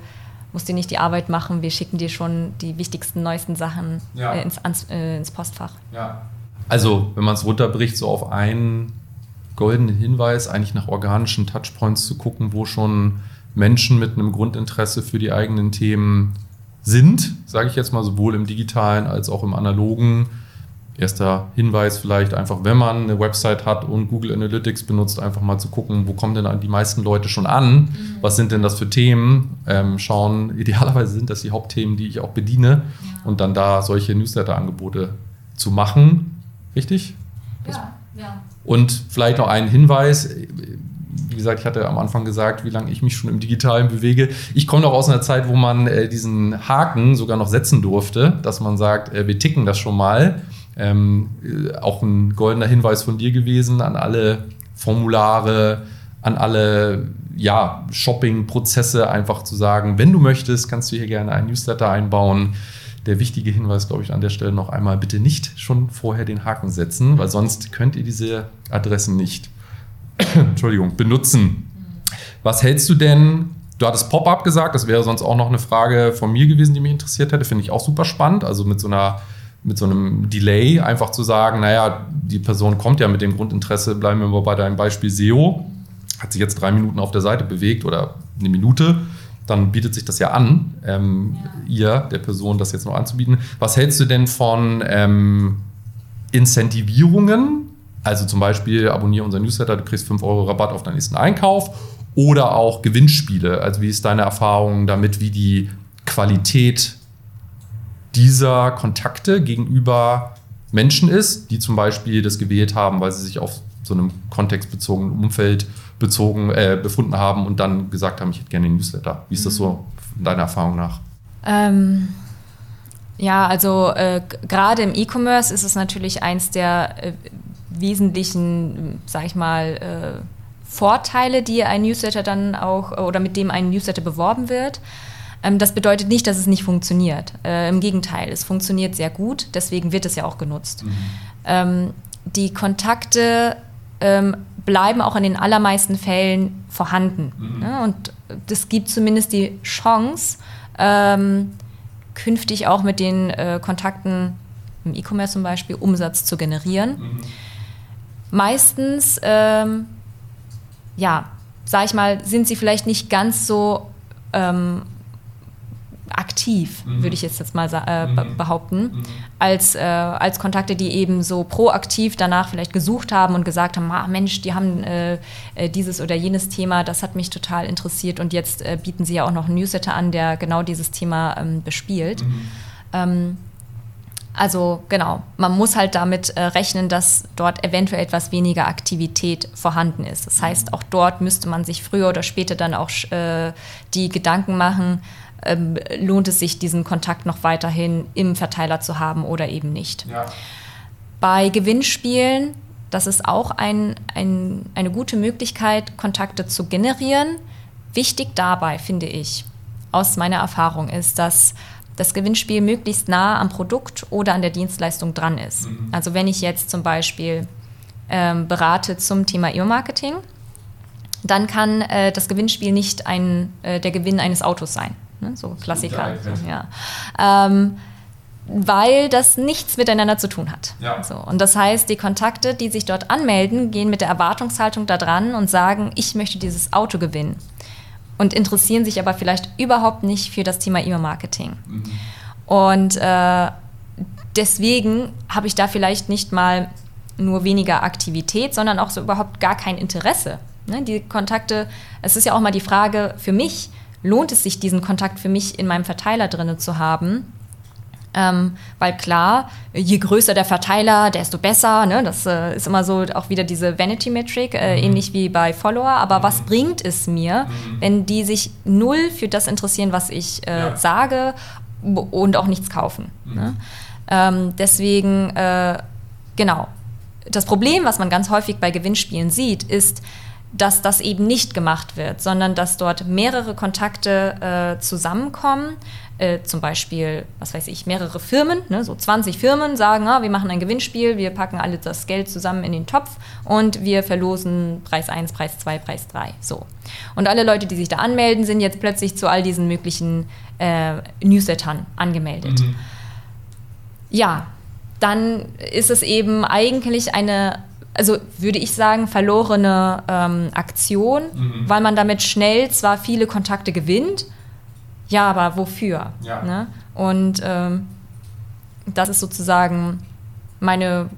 A: musst dir nicht die Arbeit machen, wir schicken dir schon die wichtigsten, neuesten Sachen ja. äh, ins, ans, äh, ins, Postfach.
C: Ja. Also, wenn man es runterbricht, so auf einen goldenen Hinweis, eigentlich nach organischen Touchpoints zu gucken, wo schon Menschen mit einem Grundinteresse für die eigenen Themen sind, sage ich jetzt mal, sowohl im digitalen als auch im analogen. Erster Hinweis vielleicht einfach, wenn man eine Website hat und Google Analytics benutzt, einfach mal zu gucken, wo kommen denn die meisten Leute schon an? Mhm. Was sind denn das für Themen? Ähm, schauen, *laughs* idealerweise sind das die Hauptthemen, die ich auch bediene und dann da solche Newsletter-Angebote zu machen. Richtig? Ja, ja. Und vielleicht noch ein Hinweis, wie gesagt, ich hatte am Anfang gesagt, wie lange ich mich schon im Digitalen bewege. Ich komme noch aus einer Zeit, wo man äh, diesen Haken sogar noch setzen durfte, dass man sagt, äh, wir ticken das schon mal. Ähm, äh, auch ein goldener Hinweis von dir gewesen an alle Formulare, an alle ja, Shopping-Prozesse, einfach zu sagen, wenn du möchtest, kannst du hier gerne einen Newsletter einbauen. Der wichtige Hinweis, glaube ich, an der Stelle noch einmal, bitte nicht schon vorher den Haken setzen, weil sonst könnt ihr diese Adressen nicht *coughs* Entschuldigung, benutzen. Was hältst du denn? Du hattest Pop-up gesagt, das wäre sonst auch noch eine Frage von mir gewesen, die mich interessiert hätte. Finde ich auch super spannend. Also mit so einer mit so einem Delay einfach zu sagen, naja, die Person kommt ja mit dem Grundinteresse, bleiben wir mal bei deinem Beispiel SEO, hat sich jetzt drei Minuten auf der Seite bewegt oder eine Minute, dann bietet sich das ja an, ähm, ja. ihr, der Person, das jetzt noch anzubieten. Was hältst du denn von ähm, Incentivierungen also zum Beispiel abonniere unser Newsletter, du kriegst 5 Euro Rabatt auf deinen nächsten Einkauf oder auch Gewinnspiele. Also wie ist deine Erfahrung damit, wie die Qualität dieser Kontakte gegenüber Menschen ist, die zum Beispiel das gewählt haben, weil sie sich auf so einem kontextbezogenen Umfeld bezogen, äh, befunden haben und dann gesagt haben, ich hätte gerne den Newsletter. Wie ist das so deiner Erfahrung nach?
A: Ähm, ja, also äh, gerade im E-Commerce ist es natürlich eins der äh, wesentlichen, sag ich mal, äh, Vorteile, die ein Newsletter dann auch oder mit dem ein Newsletter beworben wird. Ähm, das bedeutet nicht, dass es nicht funktioniert. Äh, Im Gegenteil, es funktioniert sehr gut, deswegen wird es ja auch genutzt. Mhm. Ähm, die Kontakte ähm, bleiben auch in den allermeisten Fällen vorhanden. Mhm. Ne? Und das gibt zumindest die Chance, ähm, künftig auch mit den äh, Kontakten im E-Commerce zum Beispiel Umsatz zu generieren. Mhm meistens, ähm, ja, sag ich mal, sind sie vielleicht nicht ganz so ähm, aktiv, mhm. würde ich jetzt, jetzt mal äh, mhm. behaupten, mhm. als, äh, als Kontakte, die eben so proaktiv danach vielleicht gesucht haben und gesagt haben, ah, Mensch, die haben äh, äh dieses oder jenes Thema, das hat mich total interessiert und jetzt äh, bieten sie ja auch noch einen Newsletter an, der genau dieses Thema ähm, bespielt. Mhm. Ähm, also genau, man muss halt damit äh, rechnen, dass dort eventuell etwas weniger Aktivität vorhanden ist. Das heißt, auch dort müsste man sich früher oder später dann auch äh, die Gedanken machen, ähm, lohnt es sich, diesen Kontakt noch weiterhin im Verteiler zu haben oder eben nicht. Ja. Bei Gewinnspielen, das ist auch ein, ein, eine gute Möglichkeit, Kontakte zu generieren. Wichtig dabei, finde ich, aus meiner Erfahrung ist, dass das Gewinnspiel möglichst nah am Produkt oder an der Dienstleistung dran ist. Mhm. Also wenn ich jetzt zum Beispiel ähm, berate zum Thema E-Marketing, dann kann äh, das Gewinnspiel nicht ein, äh, der Gewinn eines Autos sein. Ne? So Klassiker. Ja. Ähm, weil das nichts miteinander zu tun hat. Ja. So, und das heißt, die Kontakte, die sich dort anmelden, gehen mit der Erwartungshaltung da dran und sagen, ich möchte dieses Auto gewinnen und interessieren sich aber vielleicht überhaupt nicht für das Thema E-Mail-Marketing. Mhm. Und äh, deswegen habe ich da vielleicht nicht mal nur weniger Aktivität, sondern auch so überhaupt gar kein Interesse. Ne? Die Kontakte, es ist ja auch mal die Frage für mich, lohnt es sich, diesen Kontakt für mich in meinem Verteiler drin zu haben? Ähm, weil klar, je größer der Verteiler, desto besser. Ne? Das äh, ist immer so auch wieder diese Vanity-Metric, äh, mhm. ähnlich wie bei Follower. Aber mhm. was bringt es mir, mhm. wenn die sich null für das interessieren, was ich äh, ja. sage und auch nichts kaufen? Mhm. Ne? Ähm, deswegen, äh, genau. Das Problem, was man ganz häufig bei Gewinnspielen sieht, ist, dass das eben nicht gemacht wird, sondern dass dort mehrere Kontakte äh, zusammenkommen. Äh, zum Beispiel, was weiß ich, mehrere Firmen, ne, so 20 Firmen sagen, ah, wir machen ein Gewinnspiel, wir packen alle das Geld zusammen in den Topf und wir verlosen Preis 1, Preis 2, Preis 3. So. Und alle Leute, die sich da anmelden, sind jetzt plötzlich zu all diesen möglichen äh, Newslettern angemeldet. Mhm. Ja, dann ist es eben eigentlich eine also würde ich sagen, verlorene ähm, Aktion, mhm. weil man damit schnell zwar viele Kontakte gewinnt, ja, aber wofür? Ja. Ne? Und ähm, das ist sozusagen meine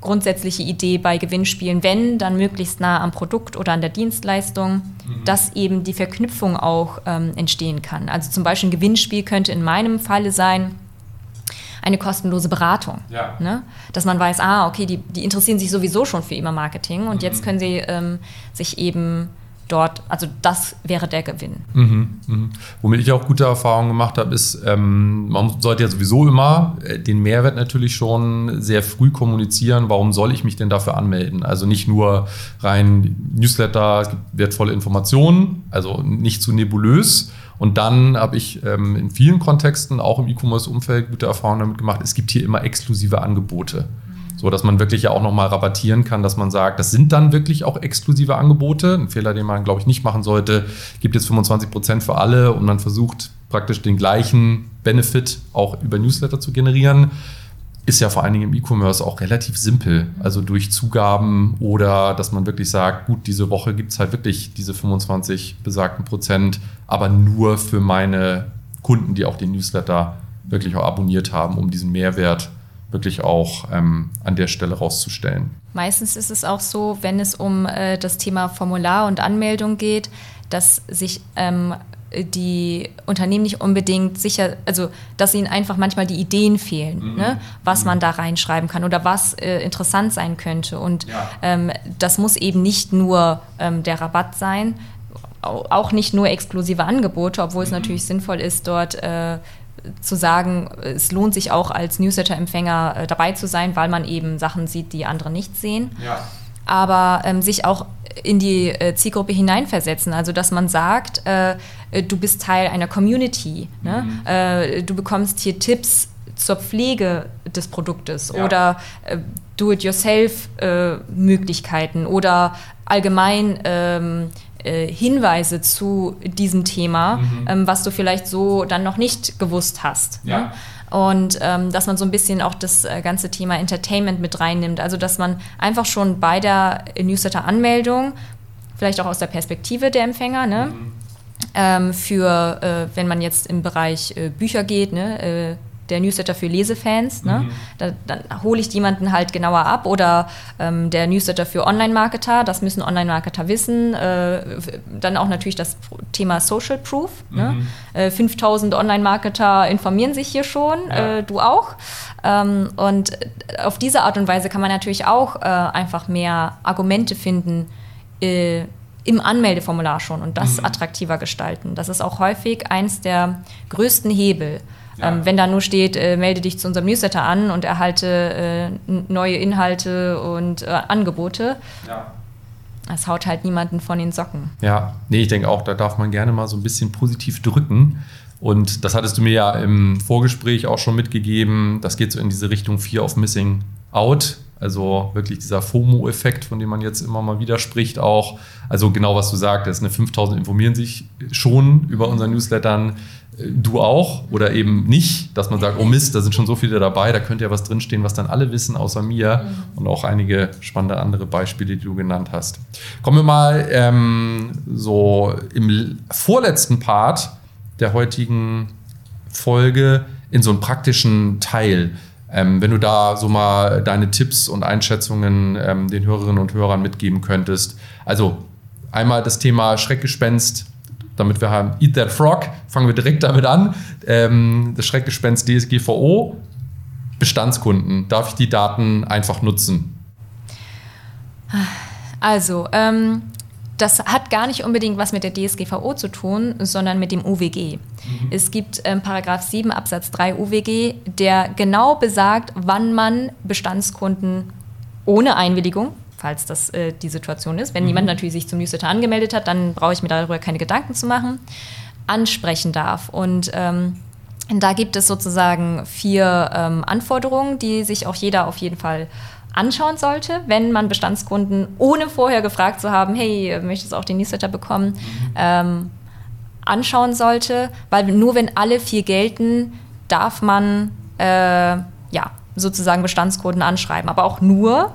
A: grundsätzliche Idee bei Gewinnspielen, wenn, dann möglichst nah am Produkt oder an der Dienstleistung, mhm. dass eben die Verknüpfung auch ähm, entstehen kann. Also zum Beispiel ein Gewinnspiel könnte in meinem Falle sein, eine kostenlose Beratung. Ja. Ne? Dass man weiß, ah, okay, die, die interessieren sich sowieso schon für E-Mail-Marketing und mhm. jetzt können sie ähm, sich eben dort, also das wäre der Gewinn.
C: Mhm, mh. Womit ich auch gute Erfahrungen gemacht habe, ist, ähm, man sollte ja sowieso immer äh, den Mehrwert natürlich schon sehr früh kommunizieren. Warum soll ich mich denn dafür anmelden? Also nicht nur rein Newsletter, es gibt wertvolle Informationen, also nicht zu nebulös, und dann habe ich ähm, in vielen Kontexten, auch im E-Commerce-Umfeld, gute Erfahrungen damit gemacht. Es gibt hier immer exklusive Angebote. So dass man wirklich ja auch nochmal rabattieren kann, dass man sagt, das sind dann wirklich auch exklusive Angebote. Ein Fehler, den man, glaube ich, nicht machen sollte, gibt jetzt 25 Prozent für alle und man versucht praktisch den gleichen Benefit auch über Newsletter zu generieren ist ja vor allen Dingen im E-Commerce auch relativ simpel. Also durch Zugaben oder dass man wirklich sagt, gut, diese Woche gibt es halt wirklich diese 25 besagten Prozent, aber nur für meine Kunden, die auch den Newsletter wirklich auch abonniert haben, um diesen Mehrwert wirklich auch ähm, an der Stelle rauszustellen.
A: Meistens ist es auch so, wenn es um äh, das Thema Formular und Anmeldung geht, dass sich ähm, die Unternehmen nicht unbedingt sicher, also dass ihnen einfach manchmal die Ideen fehlen, mhm. ne, was man da reinschreiben kann oder was äh, interessant sein könnte. Und ja. ähm, das muss eben nicht nur ähm, der Rabatt sein, auch nicht nur exklusive Angebote, obwohl mhm. es natürlich sinnvoll ist, dort äh, zu sagen, es lohnt sich auch als Newsletter-Empfänger äh, dabei zu sein, weil man eben Sachen sieht, die andere nicht sehen. Ja. Aber ähm, sich auch in die äh, Zielgruppe hineinversetzen. Also dass man sagt, äh, äh, du bist Teil einer Community. Ne? Mhm. Äh, du bekommst hier Tipps zur Pflege des Produktes ja. oder äh, Do-it-yourself-Möglichkeiten oder allgemein ähm, äh, Hinweise zu diesem Thema, mhm. ähm, was du vielleicht so dann noch nicht gewusst hast. Ja. Ne? Und ähm, dass man so ein bisschen auch das äh, ganze Thema Entertainment mit reinnimmt. Also dass man einfach schon bei der Newsletter-Anmeldung, vielleicht auch aus der Perspektive der Empfänger, ne, mhm. ähm, für, äh, wenn man jetzt im Bereich äh, Bücher geht, ne, äh, der Newsletter für Lesefans. Ne? Mhm. Da, dann hole ich jemanden halt genauer ab. Oder ähm, der Newsletter für Online-Marketer, das müssen Online-Marketer wissen. Äh, dann auch natürlich das Thema Social Proof. Ne? Mhm. Ne? Äh, 5000 Online-Marketer informieren sich hier schon, ja. äh, du auch. Ähm, und auf diese Art und Weise kann man natürlich auch äh, einfach mehr Argumente finden äh, im Anmeldeformular schon und das mhm. attraktiver gestalten. Das ist auch häufig eins der größten Hebel. Ja. Ähm, wenn da nur steht, äh, melde dich zu unserem Newsletter an und erhalte äh, neue Inhalte und äh, Angebote. Ja. Das haut halt niemanden von den Socken.
C: Ja, nee, ich denke auch, da darf man gerne mal so ein bisschen positiv drücken. Und das hattest du mir ja im Vorgespräch auch schon mitgegeben. Das geht so in diese Richtung Fear of Missing Out. Also wirklich dieser FOMO-Effekt, von dem man jetzt immer mal wieder spricht, auch. Also genau, was du sagtest, ne, 5000 informieren sich schon über unseren Newslettern du auch oder eben nicht, dass man sagt, oh Mist, da sind schon so viele dabei, da könnte ja was drinstehen, was dann alle wissen außer mir mhm. und auch einige spannende andere Beispiele, die du genannt hast. Kommen wir mal ähm, so im vorletzten Part der heutigen Folge in so einen praktischen Teil. Ähm, wenn du da so mal deine Tipps und Einschätzungen ähm, den Hörerinnen und Hörern mitgeben könntest. Also einmal das Thema Schreckgespenst damit wir haben Eat That Frog, fangen wir direkt damit an. Ähm, das Schreckgespenst DSGVO, Bestandskunden, darf ich die Daten einfach nutzen?
A: Also, ähm, das hat gar nicht unbedingt was mit der DSGVO zu tun, sondern mit dem UWG. Mhm. Es gibt ähm, Paragraph 7 Absatz 3 UWG, der genau besagt, wann man Bestandskunden ohne Einwilligung falls das äh, die Situation ist. Wenn mhm. jemand natürlich sich zum Newsletter angemeldet hat, dann brauche ich mir darüber keine Gedanken zu machen, ansprechen darf. Und ähm, da gibt es sozusagen vier ähm, Anforderungen, die sich auch jeder auf jeden Fall anschauen sollte, wenn man Bestandskunden, ohne vorher gefragt zu haben, hey, möchtest du auch den Newsletter bekommen, mhm. ähm, anschauen sollte, weil nur wenn alle vier gelten, darf man äh, ja sozusagen Bestandskunden anschreiben, aber auch nur,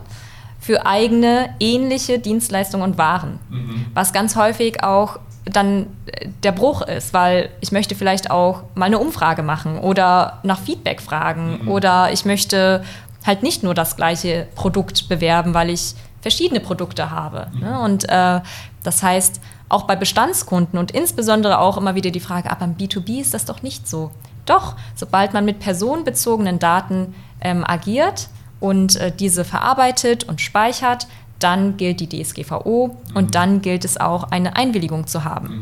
A: für eigene ähnliche Dienstleistungen und Waren. Mhm. Was ganz häufig auch dann äh, der Bruch ist, weil ich möchte vielleicht auch mal eine Umfrage machen oder nach Feedback fragen mhm. oder ich möchte halt nicht nur das gleiche Produkt bewerben, weil ich verschiedene Produkte habe. Mhm. Ne? Und äh, das heißt, auch bei Bestandskunden und insbesondere auch immer wieder die Frage, aber beim B2B ist das doch nicht so. Doch, sobald man mit personenbezogenen Daten ähm, agiert, und äh, diese verarbeitet und speichert, dann gilt die DSGVO mhm. und dann gilt es auch, eine Einwilligung zu haben. Mhm.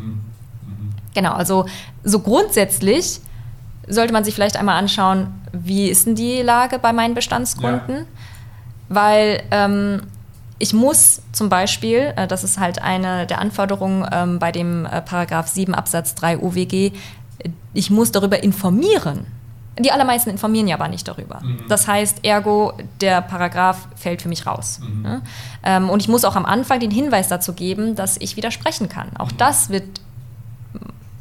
A: Mhm. Genau, also so grundsätzlich sollte man sich vielleicht einmal anschauen, wie ist denn die Lage bei meinen Bestandskunden? Ja. Weil ähm, ich muss zum Beispiel, äh, das ist halt eine der Anforderungen ähm, bei dem äh, Paragraph 7 Absatz 3 UWG, ich muss darüber informieren, die allermeisten informieren ja aber nicht darüber. Mhm. Das heißt, ergo, der Paragraph fällt für mich raus. Mhm. Ne? Ähm, und ich muss auch am Anfang den Hinweis dazu geben, dass ich widersprechen kann. Auch mhm. das wird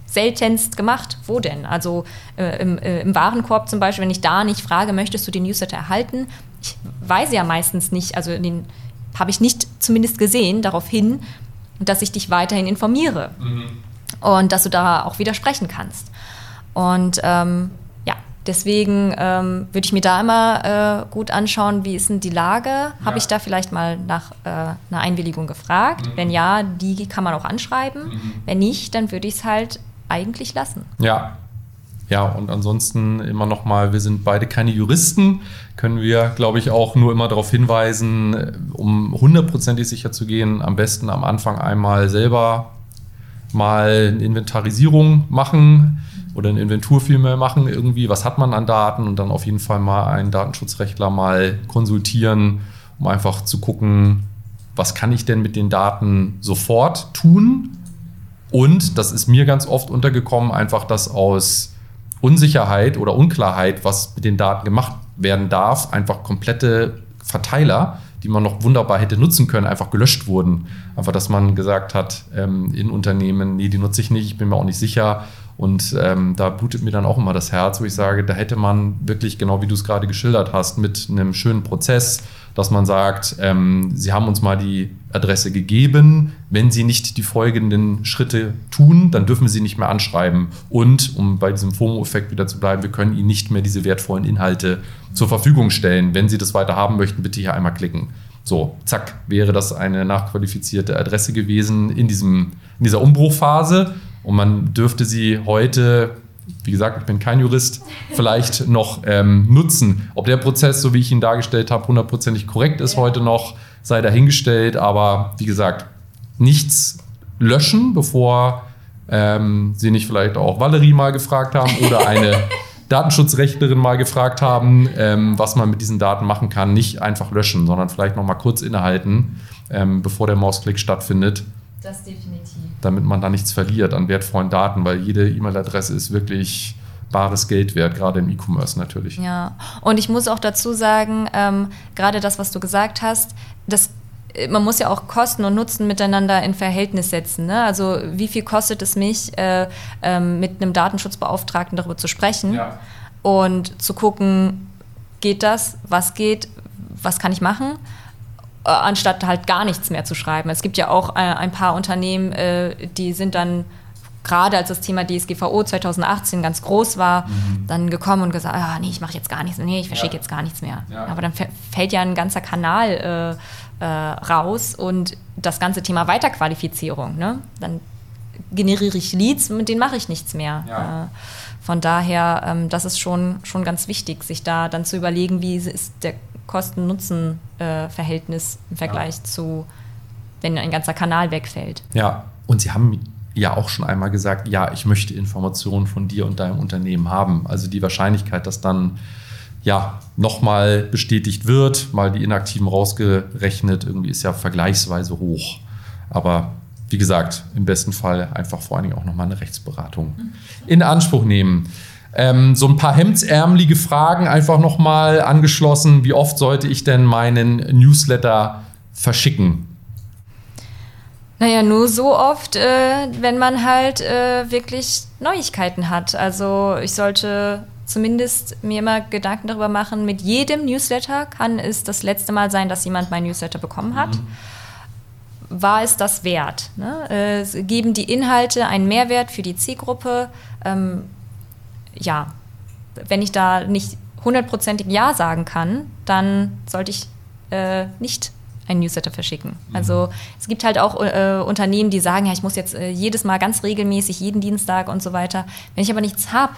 A: seltenst gemacht. Wo denn? Also äh, im, äh, im, Warenkorb zum Beispiel, wenn ich da nicht frage, möchtest du den Newsletter erhalten? Ich weise ja meistens nicht, also den habe ich nicht zumindest gesehen, darauf hin, dass ich dich weiterhin informiere. Mhm. Und dass du da auch widersprechen kannst. Und ähm, Deswegen ähm, würde ich mir da immer äh, gut anschauen, wie ist denn die Lage? Ja. Habe ich da vielleicht mal nach äh, einer Einwilligung gefragt? Mhm. Wenn ja, die kann man auch anschreiben. Mhm. Wenn nicht, dann würde ich es halt eigentlich lassen.
C: Ja. Ja, und ansonsten immer noch mal, wir sind beide keine Juristen, können wir, glaube ich, auch nur immer darauf hinweisen, um hundertprozentig sicher zu gehen, am besten am Anfang einmal selber mal eine Inventarisierung machen oder eine Inventur vielmehr machen, irgendwie, was hat man an Daten und dann auf jeden Fall mal einen Datenschutzrechtler mal konsultieren, um einfach zu gucken, was kann ich denn mit den Daten sofort tun? Und das ist mir ganz oft untergekommen, einfach dass aus Unsicherheit oder Unklarheit, was mit den Daten gemacht werden darf, einfach komplette Verteiler, die man noch wunderbar hätte nutzen können, einfach gelöscht wurden. Einfach, dass man gesagt hat ähm, in Unternehmen, nee, die nutze ich nicht, ich bin mir auch nicht sicher und ähm, da blutet mir dann auch immer das Herz, wo ich sage, da hätte man wirklich, genau wie du es gerade geschildert hast, mit einem schönen Prozess, dass man sagt, ähm, Sie haben uns mal die Adresse gegeben. Wenn Sie nicht die folgenden Schritte tun, dann dürfen wir Sie nicht mehr anschreiben. Und, um bei diesem FOMO-Effekt wieder zu bleiben, wir können Ihnen nicht mehr diese wertvollen Inhalte zur Verfügung stellen. Wenn Sie das weiter haben möchten, bitte hier einmal klicken. So, zack, wäre das eine nachqualifizierte Adresse gewesen in, diesem, in dieser Umbruchphase. Und man dürfte sie heute wie gesagt, ich bin kein Jurist, vielleicht noch ähm, nutzen. Ob der Prozess, so wie ich ihn dargestellt habe, hundertprozentig korrekt ist heute noch, sei dahingestellt. Aber wie gesagt, nichts löschen, bevor ähm, Sie nicht vielleicht auch Valerie mal gefragt haben oder eine *laughs* Datenschutzrechtlerin mal gefragt haben, ähm, was man mit diesen Daten machen kann. Nicht einfach löschen, sondern vielleicht noch mal kurz innehalten, ähm, bevor der Mausklick stattfindet.
A: Das definitiv
C: damit man da nichts verliert an wertvollen Daten, weil jede E-Mail-Adresse ist wirklich bares Geld wert, gerade im E-Commerce natürlich.
A: Ja, und ich muss auch dazu sagen, ähm, gerade das, was du gesagt hast, das äh, man muss ja auch Kosten und Nutzen miteinander in Verhältnis setzen. Ne? Also wie viel kostet es mich, äh, äh, mit einem Datenschutzbeauftragten darüber zu sprechen ja. und zu gucken, geht das, was geht, was kann ich machen? Äh, anstatt halt gar nichts mehr zu schreiben. Es gibt ja auch äh, ein paar Unternehmen, äh, die sind dann gerade als das Thema DSGVO 2018 ganz groß war, mhm. dann gekommen und gesagt, ah, nee, ich mache jetzt gar nichts, nee, ich verschicke ja. jetzt gar nichts mehr. Ja. Aber dann fällt ja ein ganzer Kanal äh, äh, raus und das ganze Thema Weiterqualifizierung, ne? dann generiere ich Leads, mit denen mache ich nichts mehr. Ja. Äh, von daher, ähm, das ist schon, schon ganz wichtig, sich da dann zu überlegen, wie ist der Kosten-Nutzen-Verhältnis im Vergleich ja. zu, wenn ein ganzer Kanal wegfällt.
C: Ja, und Sie haben ja auch schon einmal gesagt, ja, ich möchte Informationen von dir und deinem Unternehmen haben. Also die Wahrscheinlichkeit, dass dann ja nochmal bestätigt wird, mal die Inaktiven rausgerechnet, irgendwie ist ja vergleichsweise hoch. Aber wie gesagt, im besten Fall einfach vor allen Dingen auch nochmal eine Rechtsberatung in Anspruch nehmen. Ähm, so ein paar hemdsärmelige Fragen einfach nochmal angeschlossen. Wie oft sollte ich denn meinen Newsletter verschicken?
A: Naja, nur so oft, äh, wenn man halt äh, wirklich Neuigkeiten hat. Also ich sollte zumindest mir immer Gedanken darüber machen, mit jedem Newsletter kann es das letzte Mal sein, dass jemand mein Newsletter bekommen hat. Mhm. War es das wert? Ne? Äh, geben die Inhalte einen Mehrwert für die Zielgruppe? Ähm, ja, wenn ich da nicht hundertprozentig Ja sagen kann, dann sollte ich äh, nicht einen Newsletter verschicken. Mhm. Also es gibt halt auch äh, Unternehmen, die sagen, ja, ich muss jetzt äh, jedes Mal ganz regelmäßig, jeden Dienstag und so weiter. Wenn ich aber nichts habe,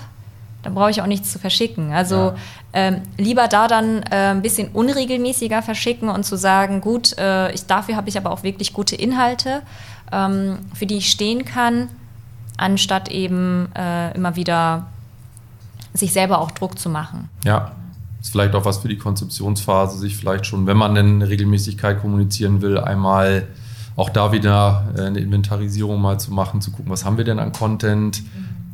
A: dann brauche ich auch nichts zu verschicken. Also ja. ähm, lieber da dann äh, ein bisschen unregelmäßiger verschicken und zu sagen, gut, äh, ich, dafür habe ich aber auch wirklich gute Inhalte, ähm, für die ich stehen kann, anstatt eben äh, immer wieder sich selber auch Druck zu machen.
C: Ja, ist vielleicht auch was für die Konzeptionsphase, sich vielleicht schon, wenn man denn eine Regelmäßigkeit kommunizieren will, einmal auch da wieder äh, eine Inventarisierung mal zu machen, zu gucken, was haben wir denn an Content.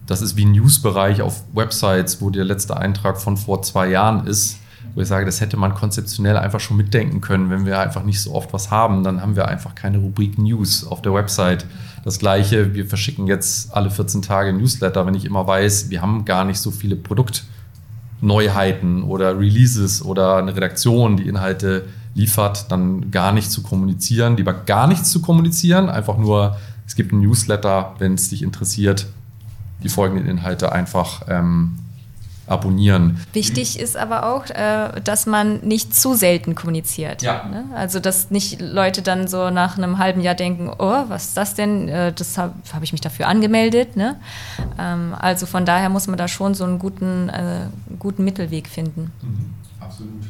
C: Das ist wie ein Newsbereich auf Websites, wo der letzte Eintrag von vor zwei Jahren ist wo ich sage, das hätte man konzeptionell einfach schon mitdenken können. Wenn wir einfach nicht so oft was haben, dann haben wir einfach keine Rubrik News auf der Website. Das gleiche, wir verschicken jetzt alle 14 Tage Newsletter, wenn ich immer weiß, wir haben gar nicht so viele Produktneuheiten oder Releases oder eine Redaktion, die Inhalte liefert, dann gar nicht zu kommunizieren, lieber gar nichts zu kommunizieren, einfach nur, es gibt einen Newsletter, wenn es dich interessiert, die folgenden Inhalte einfach ähm, abonnieren.
A: Wichtig ist aber auch, äh, dass man nicht zu selten kommuniziert. Ja. Ne? Also, dass nicht Leute dann so nach einem halben Jahr denken, oh, was ist das denn? Äh, das habe hab ich mich dafür angemeldet. Ne? Ähm, also von daher muss man da schon so einen guten, äh, guten Mittelweg finden. Mhm. Absolut.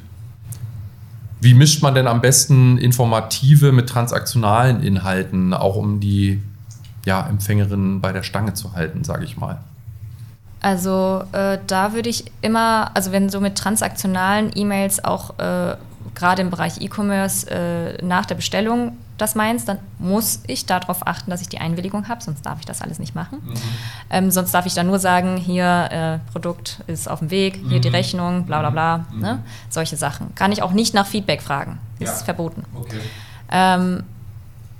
C: Wie mischt man denn am besten informative mit transaktionalen Inhalten, auch um die ja, Empfängerin bei der Stange zu halten, sage ich mal?
A: Also äh, da würde ich immer, also wenn so mit transaktionalen E-Mails auch äh, gerade im Bereich E-Commerce äh, nach der Bestellung das meinst, dann muss ich darauf achten, dass ich die Einwilligung habe, sonst darf ich das alles nicht machen. Mhm. Ähm, sonst darf ich dann nur sagen, hier äh, Produkt ist auf dem Weg, hier mhm. die Rechnung, bla bla bla. Mhm. Ne? Solche Sachen. Kann ich auch nicht nach Feedback fragen. Ist ja. verboten. Okay. Ähm,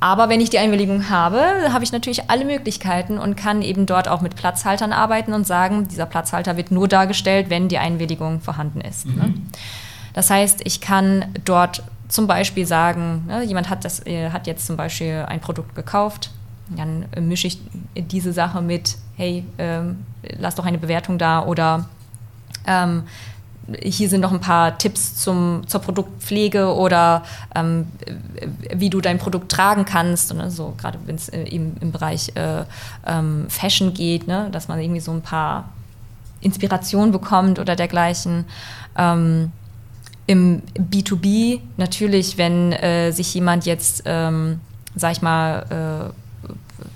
A: aber wenn ich die Einwilligung habe, habe ich natürlich alle Möglichkeiten und kann eben dort auch mit Platzhaltern arbeiten und sagen, dieser Platzhalter wird nur dargestellt, wenn die Einwilligung vorhanden ist. Ne? Mhm. Ne? Das heißt, ich kann dort zum Beispiel sagen, ne, jemand hat, das, äh, hat jetzt zum Beispiel ein Produkt gekauft, dann mische ich diese Sache mit, hey, ähm, lass doch eine Bewertung da oder ähm, hier sind noch ein paar Tipps zum, zur Produktpflege oder ähm, wie du dein Produkt tragen kannst. Ne, so, gerade wenn es eben im Bereich äh, ähm, Fashion geht, ne, dass man irgendwie so ein paar Inspirationen bekommt oder dergleichen. Ähm, Im B2B natürlich, wenn äh, sich jemand jetzt, ähm, sag ich mal,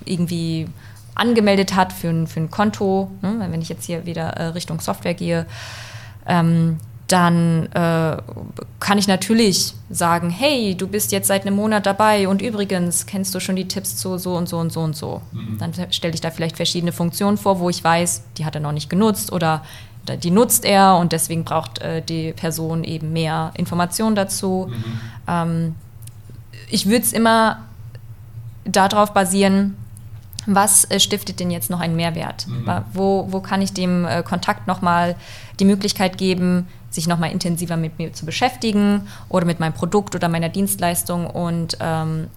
A: äh, irgendwie angemeldet hat für ein, für ein Konto, ne, wenn ich jetzt hier wieder äh, Richtung Software gehe, ähm, dann äh, kann ich natürlich sagen, hey, du bist jetzt seit einem Monat dabei und übrigens kennst du schon die Tipps zu so und so und so und so. Mhm. Dann stelle ich da vielleicht verschiedene Funktionen vor, wo ich weiß, die hat er noch nicht genutzt oder die nutzt er und deswegen braucht äh, die Person eben mehr Informationen dazu. Mhm. Ähm, ich würde es immer darauf basieren, was äh, stiftet denn jetzt noch einen Mehrwert? Mhm. Wo, wo kann ich dem äh, Kontakt nochmal die Möglichkeit geben, sich nochmal intensiver mit mir zu beschäftigen oder mit meinem Produkt oder meiner Dienstleistung und ähm,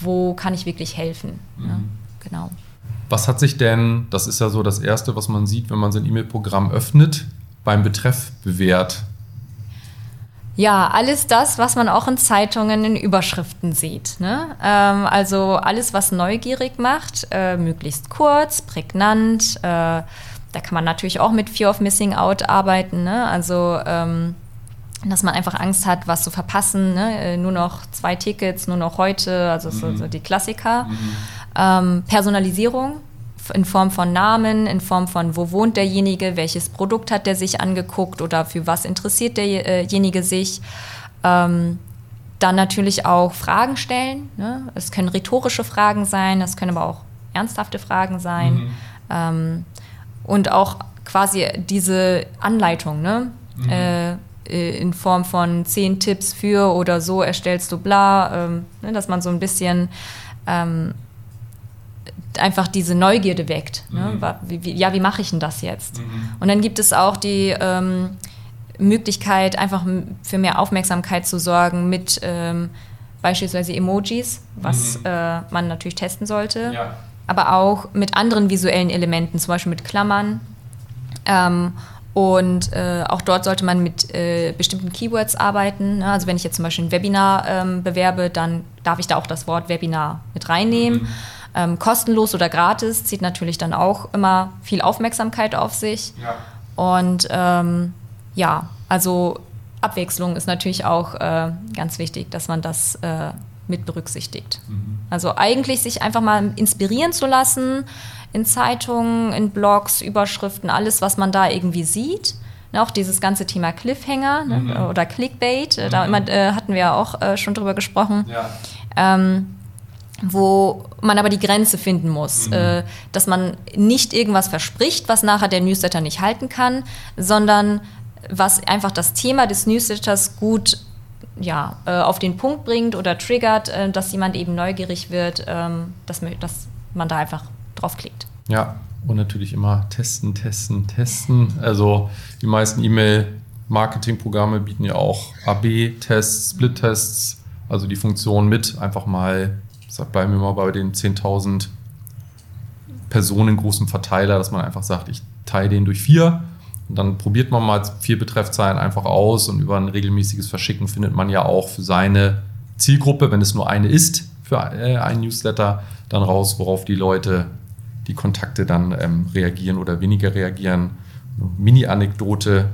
A: wo kann ich wirklich helfen? Mhm. Ja, genau.
C: Was hat sich denn, das ist ja so das Erste, was man sieht, wenn man sein E-Mail-Programm öffnet, beim Betreff bewährt?
A: Ja, alles das, was man auch in Zeitungen in Überschriften sieht. Ne? Ähm, also alles, was neugierig macht, äh, möglichst kurz, prägnant. Äh, da kann man natürlich auch mit Fear of Missing Out arbeiten. Ne? Also ähm, dass man einfach Angst hat, was zu verpassen. Ne? Äh, nur noch zwei Tickets, nur noch heute, also mhm. so, die Klassiker. Mhm. Ähm, Personalisierung, in Form von Namen, in Form von wo wohnt derjenige, welches Produkt hat der sich angeguckt oder für was interessiert derjenige sich. Ähm, dann natürlich auch Fragen stellen. Ne? Es können rhetorische Fragen sein, es können aber auch ernsthafte Fragen sein. Mhm. Ähm, und auch quasi diese Anleitung, ne? Mhm. Äh, in Form von zehn Tipps für oder so erstellst du bla, ähm, ne? dass man so ein bisschen ähm, einfach diese Neugierde weckt. Ne? Mhm. Wie, ja, wie mache ich denn das jetzt? Mhm. Und dann gibt es auch die ähm, Möglichkeit, einfach für mehr Aufmerksamkeit zu sorgen mit ähm, beispielsweise Emojis, was mhm. äh, man natürlich testen sollte, ja. aber auch mit anderen visuellen Elementen, zum Beispiel mit Klammern. Ähm, und äh, auch dort sollte man mit äh, bestimmten Keywords arbeiten. Ne? Also wenn ich jetzt zum Beispiel ein Webinar ähm, bewerbe, dann darf ich da auch das Wort Webinar mit reinnehmen. Mhm. Ähm, kostenlos oder gratis zieht natürlich dann auch immer viel Aufmerksamkeit auf sich. Ja. Und ähm, ja, also Abwechslung ist natürlich auch äh, ganz wichtig, dass man das äh, mit berücksichtigt. Mhm. Also eigentlich sich einfach mal inspirieren zu lassen in Zeitungen, in Blogs, Überschriften, alles, was man da irgendwie sieht. Ne, auch dieses ganze Thema Cliffhanger ne, mhm. oder Clickbait, mhm. da immer, äh, hatten wir ja auch äh, schon drüber gesprochen. Ja. Ähm, wo man aber die Grenze finden muss, mhm. äh, dass man nicht irgendwas verspricht, was nachher der Newsletter nicht halten kann, sondern was einfach das Thema des Newsletters gut ja, äh, auf den Punkt bringt oder triggert, äh, dass jemand eben neugierig wird, ähm, dass, dass man da einfach draufklickt.
C: Ja, und natürlich immer testen, testen, testen. Also die meisten E-Mail-Marketing-Programme bieten ja auch AB-Tests, Split-Tests, also die Funktion mit einfach mal bleiben wir mal bei den 10.000 Personen großen Verteiler, dass man einfach sagt, ich teile den durch vier und dann probiert man mal vier Betreffzeilen einfach aus und über ein regelmäßiges Verschicken findet man ja auch für seine Zielgruppe, wenn es nur eine ist, für äh, einen Newsletter, dann raus, worauf die Leute, die Kontakte dann ähm, reagieren oder weniger reagieren. Mini-Anekdote,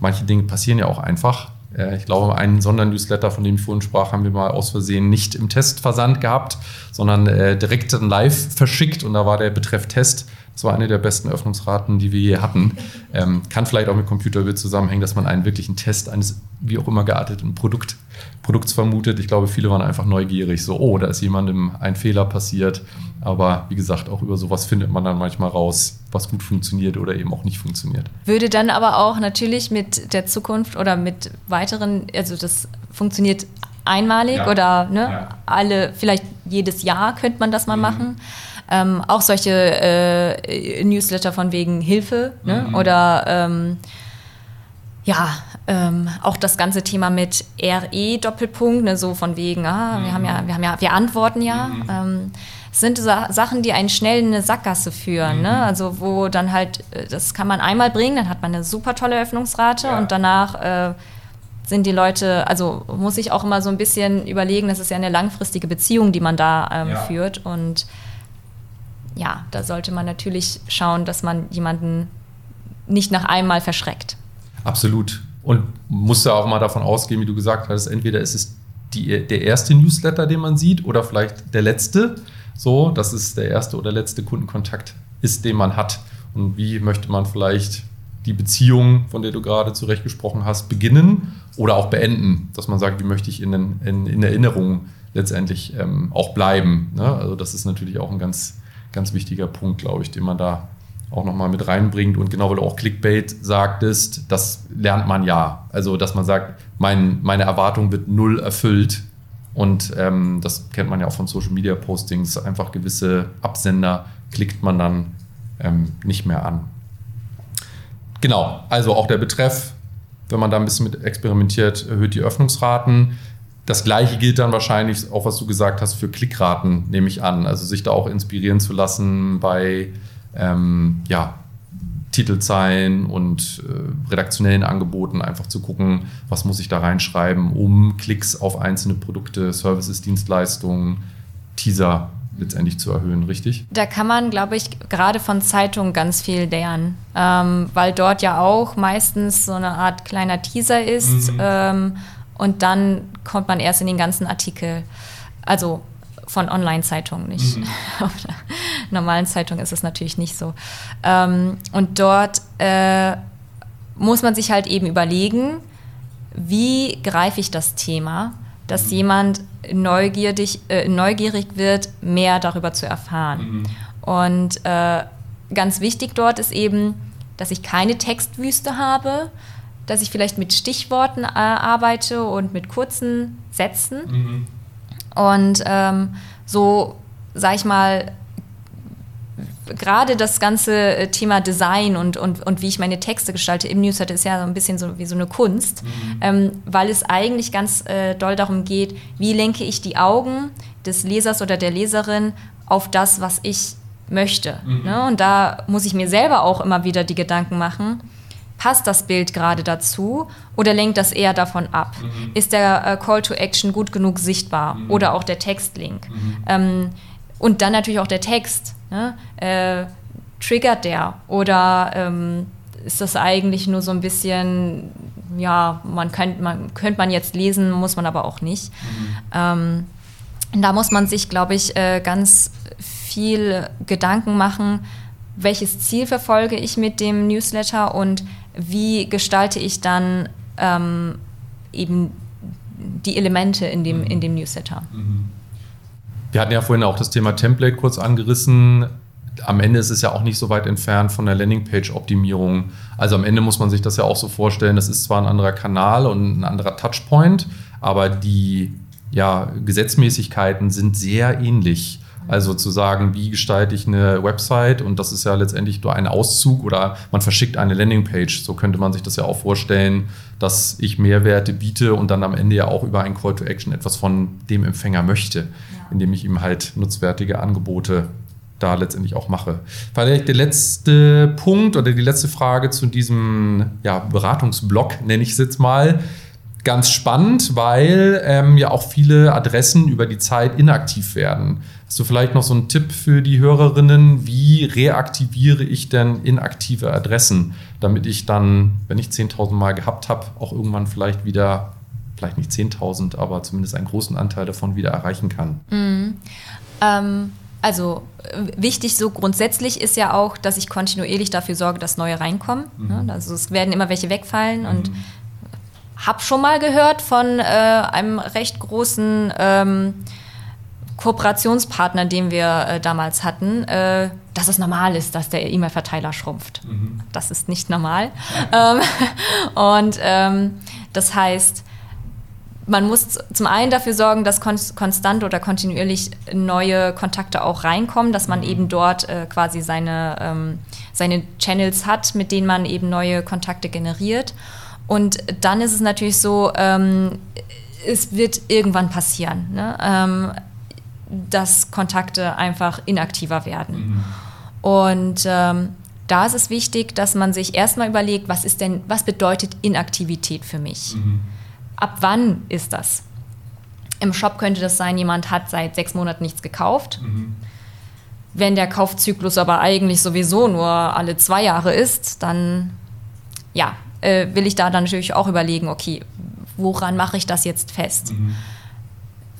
C: manche Dinge passieren ja auch einfach. Äh, ich glaube, einen Sondernewsletter, von dem ich vorhin sprach, haben wir mal aus Versehen nicht im Testversand gehabt, sondern äh, direkt live verschickt und da war der Betreff Test. Das war eine der besten Öffnungsraten, die wir je hatten. Ähm, kann vielleicht auch mit Computerbild zusammenhängen, dass man einen wirklichen Test eines wie auch immer gearteten Produkt, Produkts vermutet. Ich glaube, viele waren einfach neugierig, so, oh, da ist jemandem ein Fehler passiert. Aber wie gesagt, auch über sowas findet man dann manchmal raus, was gut funktioniert oder eben auch nicht funktioniert.
A: Würde dann aber auch natürlich mit der Zukunft oder mit weiteren, also das funktioniert einmalig ja. oder ne, ja. alle, vielleicht jedes Jahr könnte man das mal mhm. machen. Ähm, auch solche äh, Newsletter von wegen Hilfe ne? mhm. oder ähm, ja, ähm, auch das ganze Thema mit RE-Doppelpunkt, ne, so von wegen, ah, wir haben ja, wir haben ja, wir antworten ja. Mhm. Ähm, sind Sa Sachen, die einen schnell in eine Sackgasse führen. Ne? Mhm. Also wo dann halt, äh, das kann man einmal bringen, dann hat man eine super tolle Öffnungsrate ja. und danach äh, sind die Leute, also muss ich auch immer so ein bisschen überlegen, das ist ja eine langfristige Beziehung, die man da ähm, ja. führt. Und ja, da sollte man natürlich schauen, dass man jemanden nicht nach einmal verschreckt.
C: Absolut. Und musst ja auch mal davon ausgehen, wie du gesagt hast, entweder ist es die, der erste Newsletter, den man sieht, oder vielleicht der letzte. So, dass es der erste oder letzte Kundenkontakt ist, den man hat. Und wie möchte man vielleicht die Beziehung, von der du gerade zurecht gesprochen hast, beginnen oder auch beenden? Dass man sagt, wie möchte ich in, in, in Erinnerung letztendlich ähm, auch bleiben. Ne? Also das ist natürlich auch ein ganz, ganz wichtiger Punkt, glaube ich, den man da auch nochmal mit reinbringt. Und genau, weil du auch Clickbait sagtest, das lernt man ja. Also, dass man sagt, mein, meine Erwartung wird null erfüllt. Und ähm, das kennt man ja auch von Social Media Postings. Einfach gewisse Absender klickt man dann ähm, nicht mehr an. Genau, also auch der Betreff, wenn man da ein bisschen mit experimentiert, erhöht die Öffnungsraten. Das gleiche gilt dann wahrscheinlich auch, was du gesagt hast, für Klickraten, nehme ich an. Also sich da auch inspirieren zu lassen bei ähm, ja, Titelzeilen und äh, redaktionellen Angeboten einfach zu gucken, was muss ich da reinschreiben, um Klicks auf einzelne Produkte, Services, Dienstleistungen, Teaser letztendlich zu erhöhen, richtig?
A: Da kann man, glaube ich, gerade von Zeitungen ganz viel lernen, ähm, weil dort ja auch meistens so eine Art kleiner Teaser ist mhm. ähm, und dann kommt man erst in den ganzen Artikel. Also von Online-Zeitungen, nicht mhm. *laughs* auf der normalen Zeitung ist es natürlich nicht so. Ähm, und dort äh, muss man sich halt eben überlegen, wie greife ich das Thema, dass mhm. jemand neugierig, äh, neugierig wird, mehr darüber zu erfahren. Mhm. Und äh, ganz wichtig dort ist eben, dass ich keine Textwüste habe, dass ich vielleicht mit Stichworten äh, arbeite und mit kurzen Sätzen. Mhm und ähm, so, sag ich mal, gerade das ganze äh, Thema Design und, und, und wie ich meine Texte gestalte im Newsletter ist ja so ein bisschen so wie so eine Kunst, mhm. ähm, weil es eigentlich ganz äh, doll darum geht, wie lenke ich die Augen des Lesers oder der Leserin auf das, was ich möchte. Mhm. Ne? Und da muss ich mir selber auch immer wieder die Gedanken machen, passt das Bild gerade dazu oder lenkt das eher davon ab? Mhm. Ist der äh, Call to Action gut genug sichtbar mhm. oder auch der Textlink? Mhm. Ähm, und dann natürlich auch der Text. Ne? Äh, triggert der oder ähm, ist das eigentlich nur so ein bisschen, ja, man könnte man, könnt man jetzt lesen, muss man aber auch nicht. Mhm. Ähm, da muss man sich, glaube ich, äh, ganz viel Gedanken machen, welches Ziel verfolge ich mit dem Newsletter und wie gestalte ich dann ähm, eben die Elemente in dem, in dem Newsletter. Mhm.
C: Wir hatten ja vorhin auch das Thema Template kurz angerissen. Am Ende ist es ja auch nicht so weit entfernt von der Landingpage-Optimierung. Also am Ende muss man sich das ja auch so vorstellen, das ist zwar ein anderer Kanal und ein anderer Touchpoint, aber die ja, Gesetzmäßigkeiten sind sehr ähnlich. Also zu sagen, wie gestalte ich eine Website und das ist ja letztendlich nur ein Auszug oder man verschickt eine Landingpage. So könnte man sich das ja auch vorstellen, dass ich Mehrwerte biete und dann am Ende ja auch über ein Call to Action etwas von dem Empfänger möchte, ja. indem ich ihm halt nutzwertige Angebote da letztendlich auch mache. Vielleicht der letzte Punkt oder die letzte Frage zu diesem ja, Beratungsblock, nenne ich es jetzt mal ganz spannend, weil ähm, ja auch viele Adressen über die Zeit inaktiv werden. Hast du vielleicht noch so einen Tipp für die Hörerinnen? Wie reaktiviere ich denn inaktive Adressen, damit ich dann, wenn ich 10.000 Mal gehabt habe, auch irgendwann vielleicht wieder, vielleicht nicht 10.000, aber zumindest einen großen Anteil davon wieder erreichen kann?
A: Mhm. Ähm, also wichtig so grundsätzlich ist ja auch, dass ich kontinuierlich dafür sorge, dass neue reinkommen. Mhm. Ne? Also es werden immer welche wegfallen mhm. und habe schon mal gehört von äh, einem recht großen ähm, Kooperationspartner, den wir äh, damals hatten, äh, dass es normal ist, dass der E-Mail-Verteiler schrumpft. Mhm. Das ist nicht normal. ähm, *laughs* und ähm, das heißt, man muss zum einen dafür sorgen, dass konstant oder kontinuierlich neue Kontakte auch reinkommen, dass man mhm. eben dort äh, quasi seine, ähm, seine Channels hat, mit denen man eben neue Kontakte generiert. Und dann ist es natürlich so, ähm, es wird irgendwann passieren, ne? ähm, dass Kontakte einfach inaktiver werden. Mhm. Und ähm, da ist es wichtig, dass man sich erstmal überlegt, was ist denn, was bedeutet Inaktivität für mich? Mhm. Ab wann ist das? Im Shop könnte das sein, jemand hat seit sechs Monaten nichts gekauft. Mhm. Wenn der Kaufzyklus aber eigentlich sowieso nur alle zwei Jahre ist, dann ja, äh, will ich da dann natürlich auch überlegen, okay, woran mache ich das jetzt fest? Mhm.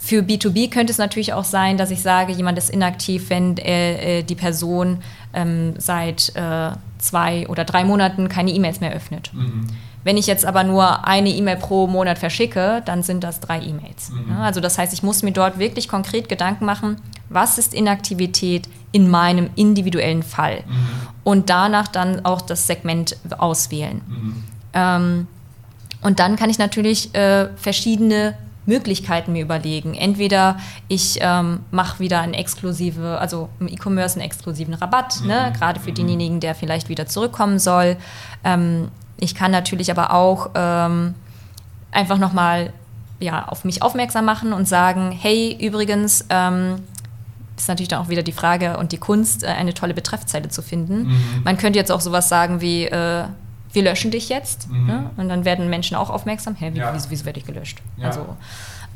A: Für B2B könnte es natürlich auch sein, dass ich sage, jemand ist inaktiv, wenn äh, die Person ähm, seit äh, zwei oder drei Monaten keine E-Mails mehr öffnet. Mhm. Wenn ich jetzt aber nur eine E-Mail pro Monat verschicke, dann sind das drei E-Mails. Mhm. Also das heißt, ich muss mir dort wirklich konkret Gedanken machen, was ist Inaktivität in meinem individuellen Fall? Mhm. Und danach dann auch das Segment auswählen. Mhm. Ähm, und dann kann ich natürlich äh, verschiedene Möglichkeiten mir überlegen. Entweder ich ähm, mache wieder einen exklusive, also im E-Commerce einen exklusiven Rabatt, ne? Mhm. gerade für mhm. denjenigen, der vielleicht wieder zurückkommen soll. Ähm, ich kann natürlich aber auch ähm, einfach nochmal ja, auf mich aufmerksam machen und sagen, hey, übrigens, ähm, ist natürlich dann auch wieder die Frage und die Kunst, äh, eine tolle Betreffzeile zu finden. Mhm. Man könnte jetzt auch sowas sagen wie, äh, wir löschen dich jetzt. Mhm. Ne? Und dann werden Menschen auch aufmerksam, hä, wie, ja. wieso, wieso werde ich gelöscht? Ja. Also,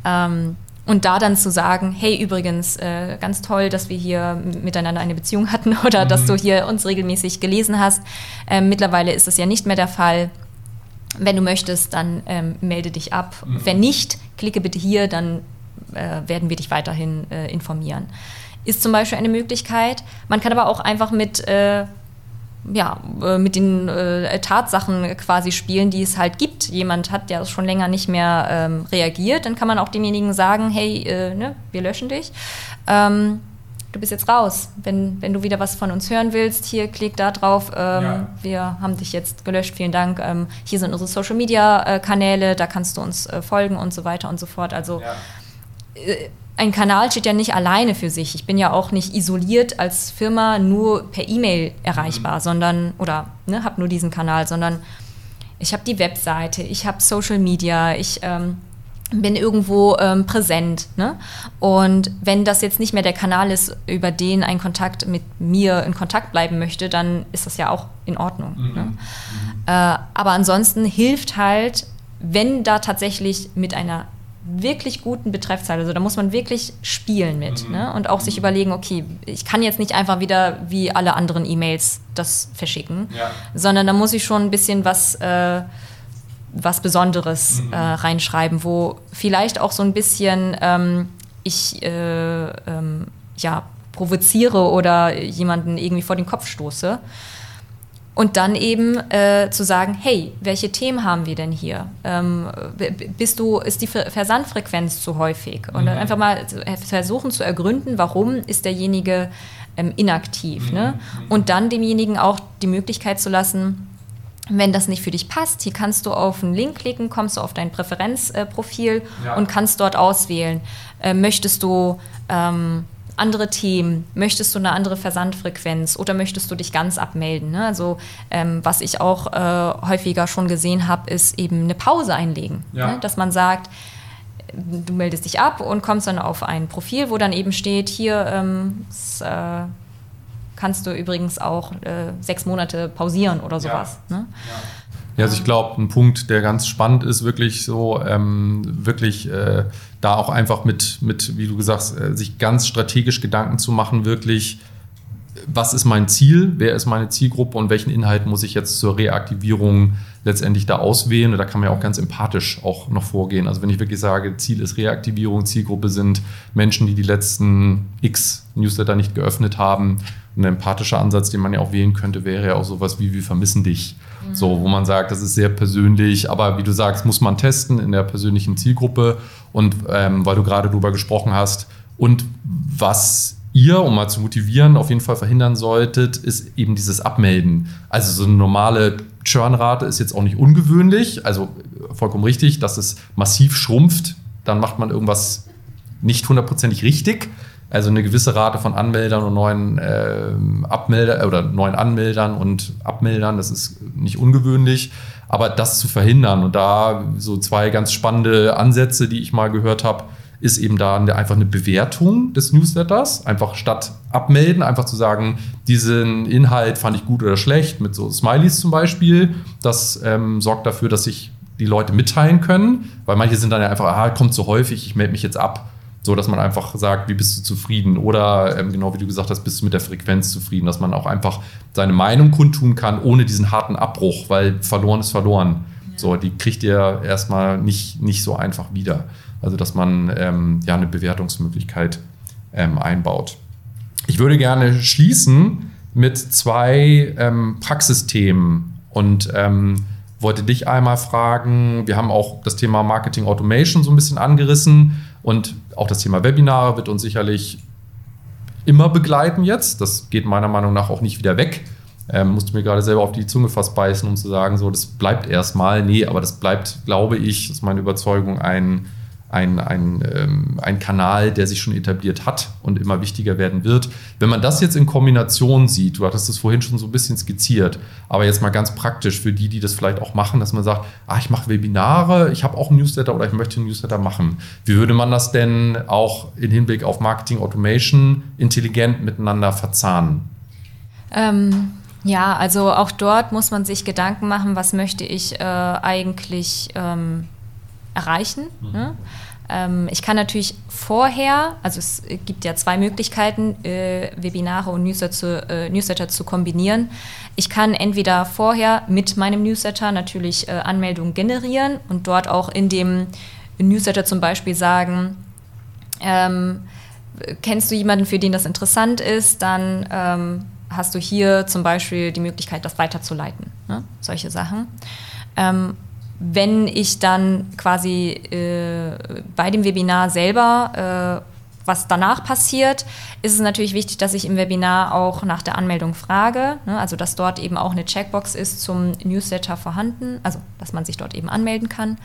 A: ähm, und da dann zu sagen, hey, übrigens, äh, ganz toll, dass wir hier miteinander eine Beziehung hatten *laughs* oder mhm. dass du hier uns regelmäßig gelesen hast. Ähm, mittlerweile ist das ja nicht mehr der Fall. Wenn du möchtest, dann ähm, melde dich ab. Mhm. Wenn nicht, klicke bitte hier, dann äh, werden wir dich weiterhin äh, informieren. Ist zum Beispiel eine Möglichkeit. Man kann aber auch einfach mit äh, ja, äh, mit den äh, Tatsachen quasi spielen, die es halt gibt. Jemand hat ja schon länger nicht mehr ähm, reagiert, dann kann man auch demjenigen sagen, hey, äh, ne, wir löschen dich. Ähm, du bist jetzt raus. Wenn, wenn du wieder was von uns hören willst, hier klick da drauf. Ähm, ja. Wir haben dich jetzt gelöscht, vielen Dank. Ähm, hier sind unsere Social Media äh, Kanäle, da kannst du uns äh, folgen und so weiter und so fort. Also ja äh, ein Kanal steht ja nicht alleine für sich. Ich bin ja auch nicht isoliert als Firma nur per E-Mail erreichbar, mhm. sondern oder ne, habe nur diesen Kanal, sondern ich habe die Webseite, ich habe Social Media, ich ähm, bin irgendwo ähm, präsent. Ne? Und wenn das jetzt nicht mehr der Kanal ist, über den ein Kontakt mit mir in Kontakt bleiben möchte, dann ist das ja auch in Ordnung. Mhm. Ne? Mhm. Äh, aber ansonsten hilft halt, wenn da tatsächlich mit einer wirklich guten Betreffzeile. Also da muss man wirklich spielen mit mhm. ne? und auch sich überlegen, okay, ich kann jetzt nicht einfach wieder wie alle anderen E-Mails das verschicken, ja. sondern da muss ich schon ein bisschen was, äh, was Besonderes mhm. äh, reinschreiben, wo vielleicht auch so ein bisschen ähm, ich äh, ähm, ja, provoziere oder jemanden irgendwie vor den Kopf stoße. Und dann eben äh, zu sagen, hey, welche Themen haben wir denn hier? Ähm, bist du, ist die Versandfrequenz zu häufig? Und dann mhm. einfach mal versuchen zu ergründen, warum ist derjenige ähm, inaktiv. Mhm. Ne? Und dann demjenigen auch die Möglichkeit zu lassen, wenn das nicht für dich passt, hier kannst du auf einen Link klicken, kommst du auf dein Präferenzprofil äh, ja. und kannst dort auswählen. Äh, möchtest du ähm, andere Themen? Möchtest du eine andere Versandfrequenz oder möchtest du dich ganz abmelden? Ne? Also ähm, was ich auch äh, häufiger schon gesehen habe, ist eben eine Pause einlegen. Ja. Ne? Dass man sagt, du meldest dich ab und kommst dann auf ein Profil, wo dann eben steht, hier ähm, das, äh, kannst du übrigens auch äh, sechs Monate pausieren oder sowas. Ja. Ne? Ja.
C: Ja, also ich glaube, ein Punkt, der ganz spannend ist, wirklich so, ähm, wirklich äh, da auch einfach mit, mit, wie du gesagt äh, sich ganz strategisch Gedanken zu machen, wirklich, was ist mein Ziel, wer ist meine Zielgruppe und welchen Inhalt muss ich jetzt zur Reaktivierung letztendlich da auswählen. Und da kann man ja auch ganz empathisch auch noch vorgehen. Also wenn ich wirklich sage, Ziel ist Reaktivierung, Zielgruppe sind Menschen, die die letzten X Newsletter nicht geöffnet haben. Ein empathischer Ansatz, den man ja auch wählen könnte, wäre ja auch sowas wie, wir vermissen dich. Mhm. So, wo man sagt, das ist sehr persönlich, aber wie du sagst, muss man testen in der persönlichen Zielgruppe. Und ähm, weil du gerade darüber gesprochen hast, und was ihr, um mal zu motivieren, auf jeden Fall verhindern solltet, ist eben dieses Abmelden. Also so eine normale Churnrate ist jetzt auch nicht ungewöhnlich, also vollkommen richtig, dass es massiv schrumpft, dann macht man irgendwas nicht hundertprozentig richtig. Also eine gewisse Rate von Anmeldern und neuen äh, Abmelder oder neuen Anmeldern und Abmeldern, das ist nicht ungewöhnlich. Aber das zu verhindern und da so zwei ganz spannende Ansätze, die ich mal gehört habe, ist eben da einfach eine Bewertung des Newsletters. Einfach statt abmelden, einfach zu sagen, diesen Inhalt fand ich gut oder schlecht, mit so Smileys zum Beispiel. Das ähm, sorgt dafür, dass sich die Leute mitteilen können, weil manche sind dann ja einfach, ah, kommt zu häufig, ich melde mich jetzt ab. So, dass man einfach sagt, wie bist du zufrieden? Oder ähm, genau wie du gesagt hast, bist du mit der Frequenz zufrieden? Dass man auch einfach seine Meinung kundtun kann, ohne diesen harten Abbruch, weil verloren ist verloren. So, die kriegt ihr erstmal nicht, nicht so einfach wieder. Also, dass man ähm, ja eine Bewertungsmöglichkeit ähm, einbaut. Ich würde gerne schließen mit zwei ähm, Praxisthemen und ähm, wollte dich einmal fragen. Wir haben auch das Thema Marketing Automation so ein bisschen angerissen und auch das Thema Webinare wird uns sicherlich immer begleiten jetzt. Das geht meiner Meinung nach auch nicht wieder weg. Ähm, musste mir gerade selber auf die Zunge fast beißen, um zu sagen, so, das bleibt erstmal. Nee, aber das bleibt, glaube ich, ist meine Überzeugung, ein ein, ein, ähm, ein Kanal, der sich schon etabliert hat und immer wichtiger werden wird. Wenn man das jetzt in Kombination sieht, du hattest es vorhin schon so ein bisschen skizziert, aber jetzt mal ganz praktisch für die, die das vielleicht auch machen, dass man sagt, ah, ich mache Webinare, ich habe auch einen Newsletter oder ich möchte einen Newsletter machen. Wie würde man das denn auch im Hinblick auf Marketing Automation intelligent miteinander verzahnen?
A: Ähm, ja, also auch dort muss man sich Gedanken machen, was möchte ich äh, eigentlich ähm, erreichen. Mhm. Ne? Ähm, ich kann natürlich vorher, also es gibt ja zwei Möglichkeiten, äh, Webinare und Newsletter zu, äh, Newsletter zu, kombinieren. Ich kann entweder vorher mit meinem Newsletter natürlich äh, Anmeldungen generieren und dort auch in dem Newsletter zum Beispiel sagen, ähm, kennst du jemanden, für den das interessant ist, dann ähm, hast du hier zum Beispiel die Möglichkeit, das weiterzuleiten. Ne? Solche Sachen. Ähm, wenn ich dann quasi äh, bei dem Webinar selber, äh, was danach passiert, ist es natürlich wichtig, dass ich im Webinar auch nach der Anmeldung frage. Ne? Also, dass dort eben auch eine Checkbox ist zum Newsletter vorhanden, also dass man sich dort eben anmelden kann.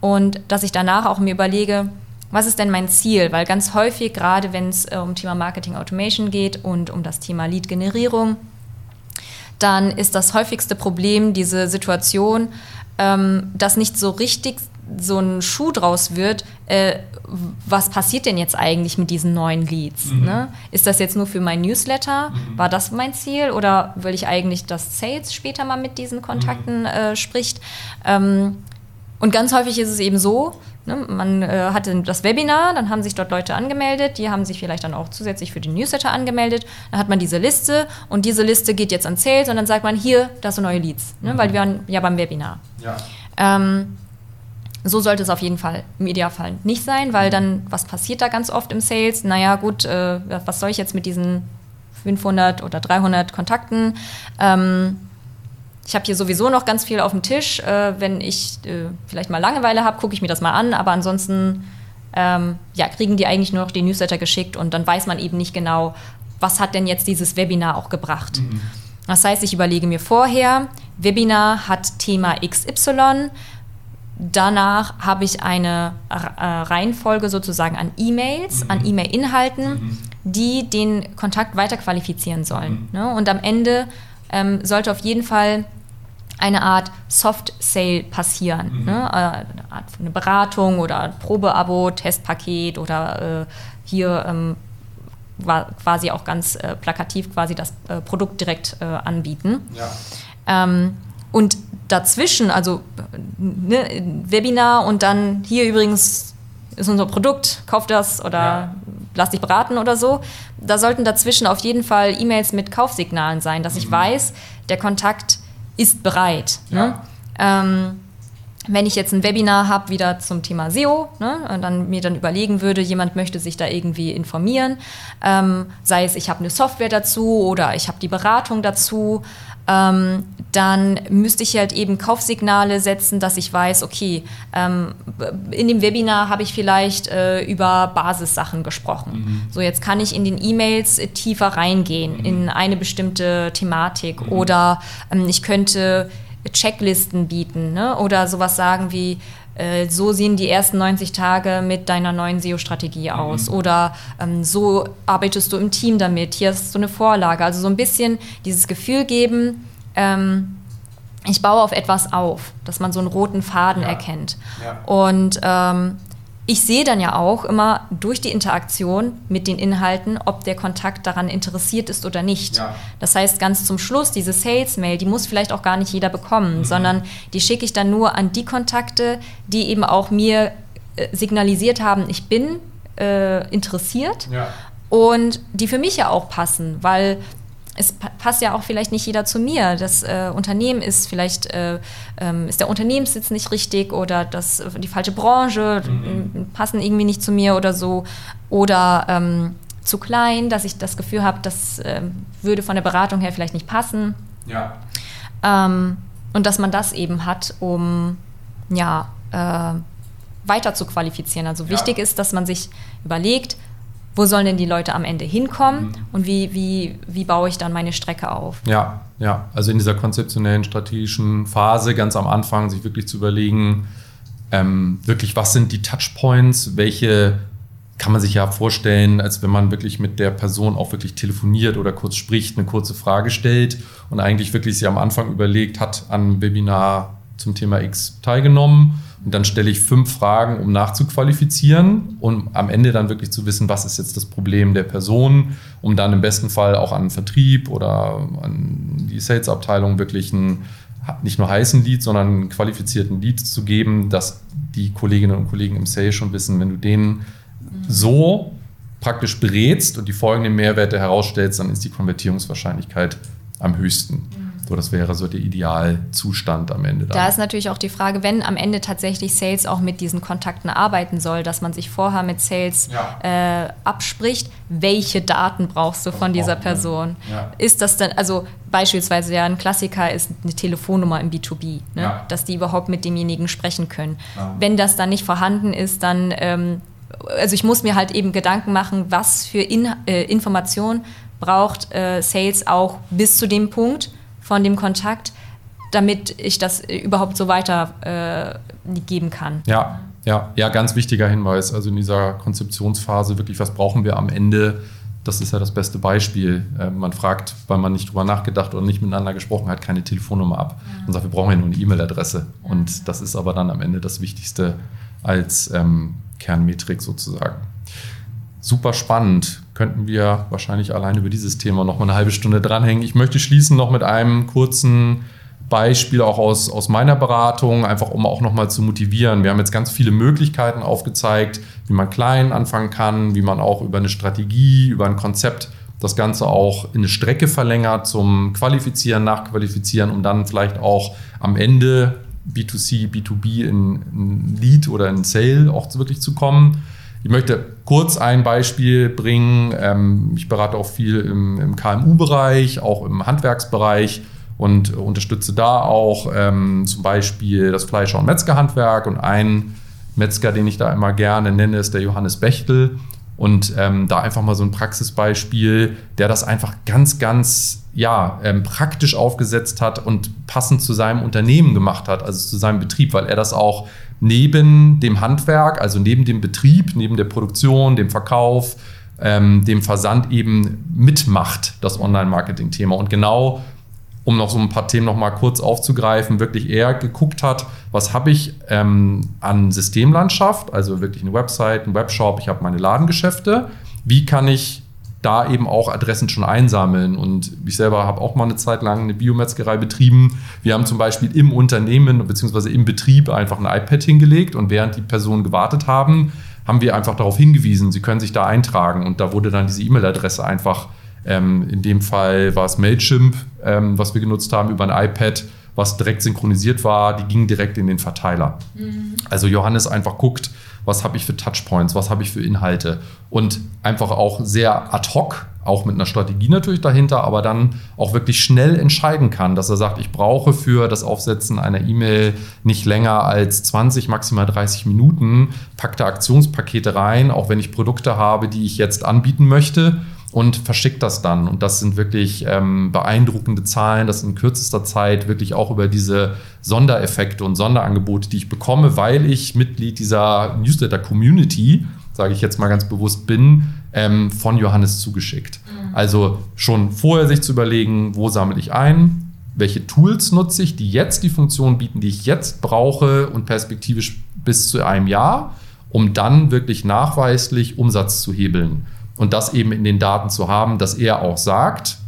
A: Und dass ich danach auch mir überlege, was ist denn mein Ziel? Weil ganz häufig, gerade wenn es äh, um Thema Marketing Automation geht und um das Thema Lead-Generierung, dann ist das häufigste Problem diese Situation, ähm, dass nicht so richtig so ein Schuh draus wird, äh, was passiert denn jetzt eigentlich mit diesen neuen Leads? Mhm. Ne? Ist das jetzt nur für mein Newsletter? Mhm. War das mein Ziel? Oder will ich eigentlich, dass Sales später mal mit diesen Kontakten mhm. äh, spricht? Ähm, und ganz häufig ist es eben so, ne, man äh, hatte das Webinar, dann haben sich dort Leute angemeldet, die haben sich vielleicht dann auch zusätzlich für den Newsletter angemeldet, dann hat man diese Liste und diese Liste geht jetzt an Sales und dann sagt man, hier, das sind neue Leads, ne, mhm. weil wir waren ja beim Webinar. Ja. Ähm, so sollte es auf jeden Fall im Idealfall nicht sein, weil dann, was passiert da ganz oft im Sales? Naja, gut, äh, was soll ich jetzt mit diesen 500 oder 300 Kontakten? Ähm, ich habe hier sowieso noch ganz viel auf dem Tisch. Äh, wenn ich äh, vielleicht mal Langeweile habe, gucke ich mir das mal an. Aber ansonsten ähm, ja, kriegen die eigentlich nur noch den Newsletter geschickt und dann weiß man eben nicht genau, was hat denn jetzt dieses Webinar auch gebracht. Mhm. Das heißt, ich überlege mir vorher, Webinar hat Thema XY. Danach habe ich eine äh, Reihenfolge sozusagen an E-Mails, mhm. an E-Mail-Inhalten, mhm. die den Kontakt weiter qualifizieren sollen. Mhm. Ne? Und am Ende ähm, sollte auf jeden Fall eine Art Soft-Sale passieren. Mhm. Ne? Äh, eine Art eine Beratung oder Probeabo, Testpaket oder äh, hier ähm, quasi auch ganz äh, plakativ quasi das äh, Produkt direkt äh, anbieten. Ja. Ähm, und dazwischen, also ne, Webinar und dann hier übrigens ist unser Produkt, kauft das oder ja. lass dich beraten oder so. Da sollten dazwischen auf jeden Fall E-Mails mit Kaufsignalen sein, dass mhm. ich weiß, der Kontakt ist bereit. Ne? Ja. Ne? Ähm, wenn ich jetzt ein Webinar habe, wieder zum Thema SEO, ne, und dann mir dann überlegen würde, jemand möchte sich da irgendwie informieren, ähm, sei es, ich habe eine Software dazu oder ich habe die Beratung dazu, ähm, dann müsste ich halt eben Kaufsignale setzen, dass ich weiß, okay, ähm, in dem Webinar habe ich vielleicht äh, über Basissachen gesprochen. Mhm. So, jetzt kann ich in den E-Mails tiefer reingehen mhm. in eine bestimmte Thematik mhm. oder ähm, ich könnte Checklisten bieten ne? oder sowas sagen wie, äh, so sehen die ersten 90 Tage mit deiner neuen SEO-Strategie mhm. aus. Mhm. Oder ähm, so arbeitest du im Team damit. Hier hast du eine Vorlage. Also so ein bisschen dieses Gefühl geben, ähm, ich baue auf etwas auf, dass man so einen roten Faden ja. erkennt. Ja. Und ähm, ich sehe dann ja auch immer durch die Interaktion mit den Inhalten, ob der Kontakt daran interessiert ist oder nicht. Ja. Das heißt, ganz zum Schluss, diese Sales-Mail, die muss vielleicht auch gar nicht jeder bekommen, mhm. sondern die schicke ich dann nur an die Kontakte, die eben auch mir äh, signalisiert haben, ich bin äh, interessiert. Ja. Und die für mich ja auch passen, weil es passt ja auch vielleicht nicht jeder zu mir. Das äh, Unternehmen ist vielleicht, äh, ähm, ist der Unternehmenssitz nicht richtig oder das, die falsche Branche mhm. passen irgendwie nicht zu mir oder so. Oder ähm, zu klein, dass ich das Gefühl habe, das äh, würde von der Beratung her vielleicht nicht passen. Ja. Ähm, und dass man das eben hat, um ja, äh, weiter zu qualifizieren. Also wichtig ja. ist, dass man sich überlegt, wo sollen denn die Leute am Ende hinkommen mhm. und wie, wie, wie baue ich dann meine Strecke auf?
C: Ja, ja, also in dieser konzeptionellen strategischen Phase ganz am Anfang sich wirklich zu überlegen, ähm, wirklich, was sind die Touchpoints, welche kann man sich ja vorstellen, als wenn man wirklich mit der Person auch wirklich telefoniert oder kurz spricht, eine kurze Frage stellt und eigentlich wirklich sie am Anfang überlegt, hat an Webinar zum Thema X teilgenommen und dann stelle ich fünf Fragen, um nachzuqualifizieren und am Ende dann wirklich zu wissen, was ist jetzt das Problem der Person, um dann im besten Fall auch an den Vertrieb oder an die Sales-Abteilung wirklich einen nicht nur heißen Lead, sondern einen qualifizierten Lead zu geben, dass die Kolleginnen und Kollegen im Sales schon wissen, wenn du denen so praktisch berätst und die folgenden Mehrwerte herausstellst, dann ist die Konvertierungswahrscheinlichkeit am höchsten. So, das wäre so der Idealzustand am Ende.
A: Dann. Da ist natürlich auch die Frage, wenn am Ende tatsächlich Sales auch mit diesen Kontakten arbeiten soll, dass man sich vorher mit Sales ja. äh, abspricht, welche Daten brauchst du von dieser Person? Ja. Ist das dann, also beispielsweise ja ein Klassiker ist eine Telefonnummer im B2B, ne? ja. dass die überhaupt mit demjenigen sprechen können. Wenn das dann nicht vorhanden ist, dann ähm, also ich muss mir halt eben Gedanken machen, was für In äh, Informationen braucht äh, Sales auch bis zu dem Punkt, von dem Kontakt, damit ich das überhaupt so weitergeben äh, kann.
C: Ja, ja, ja, ganz wichtiger Hinweis. Also in dieser Konzeptionsphase wirklich, was brauchen wir am Ende? Das ist ja das beste Beispiel. Äh, man fragt, weil man nicht drüber nachgedacht oder nicht miteinander gesprochen hat, keine Telefonnummer ab. Man sagt, wir brauchen ja nur eine E-Mail-Adresse. Und das ist aber dann am Ende das Wichtigste als ähm, Kernmetrik sozusagen. Super spannend könnten wir wahrscheinlich allein über dieses Thema noch mal eine halbe Stunde dranhängen. Ich möchte schließen noch mit einem kurzen Beispiel auch aus, aus meiner Beratung, einfach um auch noch mal zu motivieren. Wir haben jetzt ganz viele Möglichkeiten aufgezeigt, wie man klein anfangen kann, wie man auch über eine Strategie, über ein Konzept das Ganze auch in eine Strecke verlängert zum Qualifizieren, Nachqualifizieren, um dann vielleicht auch am Ende B2C, B2B in ein Lead oder in Sale auch wirklich zu kommen. Ich möchte kurz ein Beispiel bringen. Ähm, ich berate auch viel im, im KMU-Bereich, auch im Handwerksbereich und unterstütze da auch ähm, zum Beispiel das Fleischer- und Metzgerhandwerk. Und ein Metzger, den ich da immer gerne nenne, ist der Johannes Bechtel. Und ähm, da einfach mal so ein Praxisbeispiel, der das einfach ganz, ganz ja, ähm, praktisch aufgesetzt hat und passend zu seinem Unternehmen gemacht hat, also zu seinem Betrieb, weil er das auch neben dem Handwerk, also neben dem Betrieb, neben der Produktion, dem Verkauf, ähm, dem Versand eben mitmacht, das Online-Marketing-Thema. Und genau, um noch so ein paar Themen noch mal kurz aufzugreifen, wirklich eher geguckt hat, was habe ich ähm, an Systemlandschaft, also wirklich eine Website, ein Webshop, ich habe meine Ladengeschäfte. Wie kann ich da eben auch Adressen schon einsammeln. Und ich selber habe auch mal eine Zeit lang eine Biometzgerei betrieben. Wir haben zum Beispiel im Unternehmen bzw. im Betrieb einfach ein iPad hingelegt und während die Personen gewartet haben, haben wir einfach darauf hingewiesen, sie können sich da eintragen. Und da wurde dann diese E-Mail-Adresse einfach, ähm, in dem Fall war es Mailchimp, ähm, was wir genutzt haben, über ein iPad, was direkt synchronisiert war, die ging direkt in den Verteiler. Mhm. Also Johannes einfach guckt, was habe ich für Touchpoints, was habe ich für Inhalte? Und einfach auch sehr ad hoc, auch mit einer Strategie natürlich dahinter, aber dann auch wirklich schnell entscheiden kann, dass er sagt, ich brauche für das Aufsetzen einer E-Mail nicht länger als 20, maximal 30 Minuten, packt da Aktionspakete rein, auch wenn ich Produkte habe, die ich jetzt anbieten möchte und verschickt das dann. Und das sind wirklich ähm, beeindruckende Zahlen, dass in kürzester Zeit wirklich auch über diese Sondereffekte und Sonderangebote, die ich bekomme, weil ich Mitglied dieser Newsletter-Community, sage ich jetzt mal ganz bewusst, bin, ähm, von Johannes zugeschickt. Mhm. Also schon vorher sich zu überlegen, wo sammle ich ein, welche Tools nutze ich, die jetzt die Funktion bieten, die ich jetzt brauche und perspektivisch bis zu einem Jahr, um dann wirklich nachweislich Umsatz zu hebeln. Und das eben in den Daten zu haben, dass er auch sagt,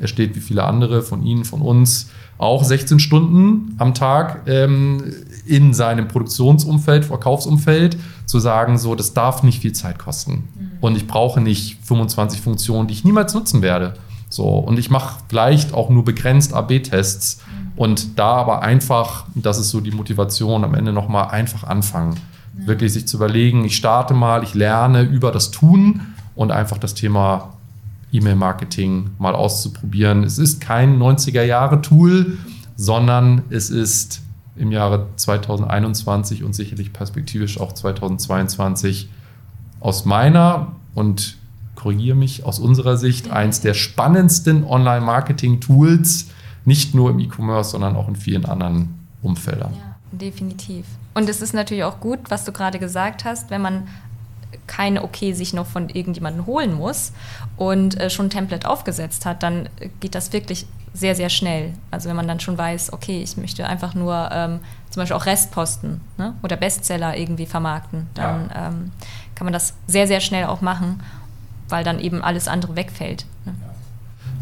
C: er steht wie viele andere von Ihnen, von uns, auch 16 Stunden am Tag ähm, in seinem Produktionsumfeld, Verkaufsumfeld, zu sagen, so, das darf nicht viel Zeit kosten. Mhm. Und ich brauche nicht 25 Funktionen, die ich niemals nutzen werde. So, und ich mache vielleicht auch nur begrenzt AB-Tests. Mhm. Und da aber einfach, das ist so die Motivation, am Ende nochmal einfach anfangen. Ja. Wirklich sich zu überlegen, ich starte mal, ich lerne über das Tun und einfach das Thema E-Mail-Marketing mal auszuprobieren. Es ist kein 90er-Jahre-Tool, sondern es ist im Jahre 2021 und sicherlich perspektivisch auch 2022 aus meiner und korrigiere mich aus unserer Sicht eins der spannendsten Online-Marketing-Tools, nicht nur im E-Commerce, sondern auch in vielen anderen Umfeldern. Ja,
A: definitiv. Und es ist natürlich auch gut, was du gerade gesagt hast, wenn man keine Okay sich noch von irgendjemandem holen muss und äh, schon ein Template aufgesetzt hat, dann geht das wirklich sehr, sehr schnell. Also wenn man dann schon weiß, okay, ich möchte einfach nur ähm, zum Beispiel auch Restposten ne? oder Bestseller irgendwie vermarkten, dann ja. ähm, kann man das sehr, sehr schnell auch machen, weil dann eben alles andere wegfällt.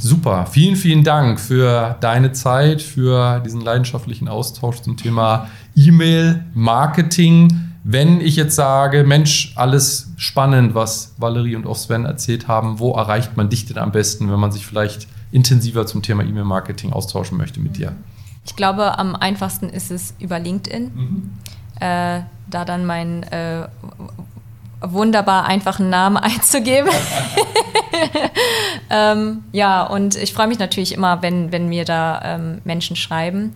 C: Super, vielen, vielen Dank für deine Zeit, für diesen leidenschaftlichen Austausch zum Thema E-Mail-Marketing. Wenn ich jetzt sage, Mensch, alles spannend, was Valerie und auch Sven erzählt haben, wo erreicht man dich denn am besten, wenn man sich vielleicht intensiver zum Thema E-Mail-Marketing austauschen möchte mit dir?
A: Ich glaube, am einfachsten ist es über LinkedIn. Mhm. Äh, da dann meinen äh, wunderbar einfachen Namen *laughs* einzugeben. *laughs* *laughs* ähm, ja, und ich freue mich natürlich immer, wenn, wenn mir da ähm, Menschen schreiben.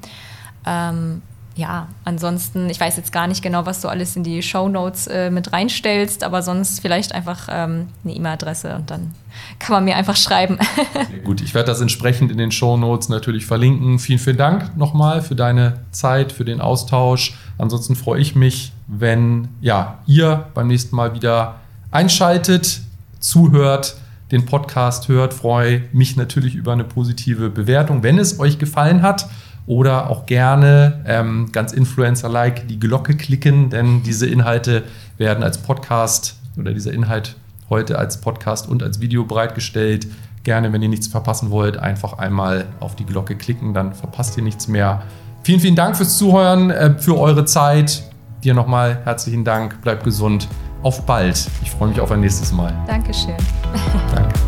A: Ähm, ja, ansonsten, ich weiß jetzt gar nicht genau, was du alles in die Show Notes äh, mit reinstellst, aber sonst vielleicht einfach ähm, eine E-Mail-Adresse und dann kann man mir einfach schreiben. *laughs*
C: Gut, ich werde das entsprechend in den Show Notes natürlich verlinken. Vielen, vielen Dank nochmal für deine Zeit, für den Austausch. Ansonsten freue ich mich, wenn ja, ihr beim nächsten Mal wieder einschaltet, zuhört, den Podcast hört. Freue mich natürlich über eine positive Bewertung, wenn es euch gefallen hat oder auch gerne ähm, ganz Influencer-like die Glocke klicken, denn diese Inhalte werden als Podcast oder dieser Inhalt heute als Podcast und als Video bereitgestellt. Gerne, wenn ihr nichts verpassen wollt, einfach einmal auf die Glocke klicken, dann verpasst ihr nichts mehr. Vielen, vielen Dank fürs Zuhören, äh, für eure Zeit. Dir nochmal herzlichen Dank. Bleibt gesund. Auf bald. Ich freue mich auf ein nächstes Mal.
A: Dankeschön. Danke.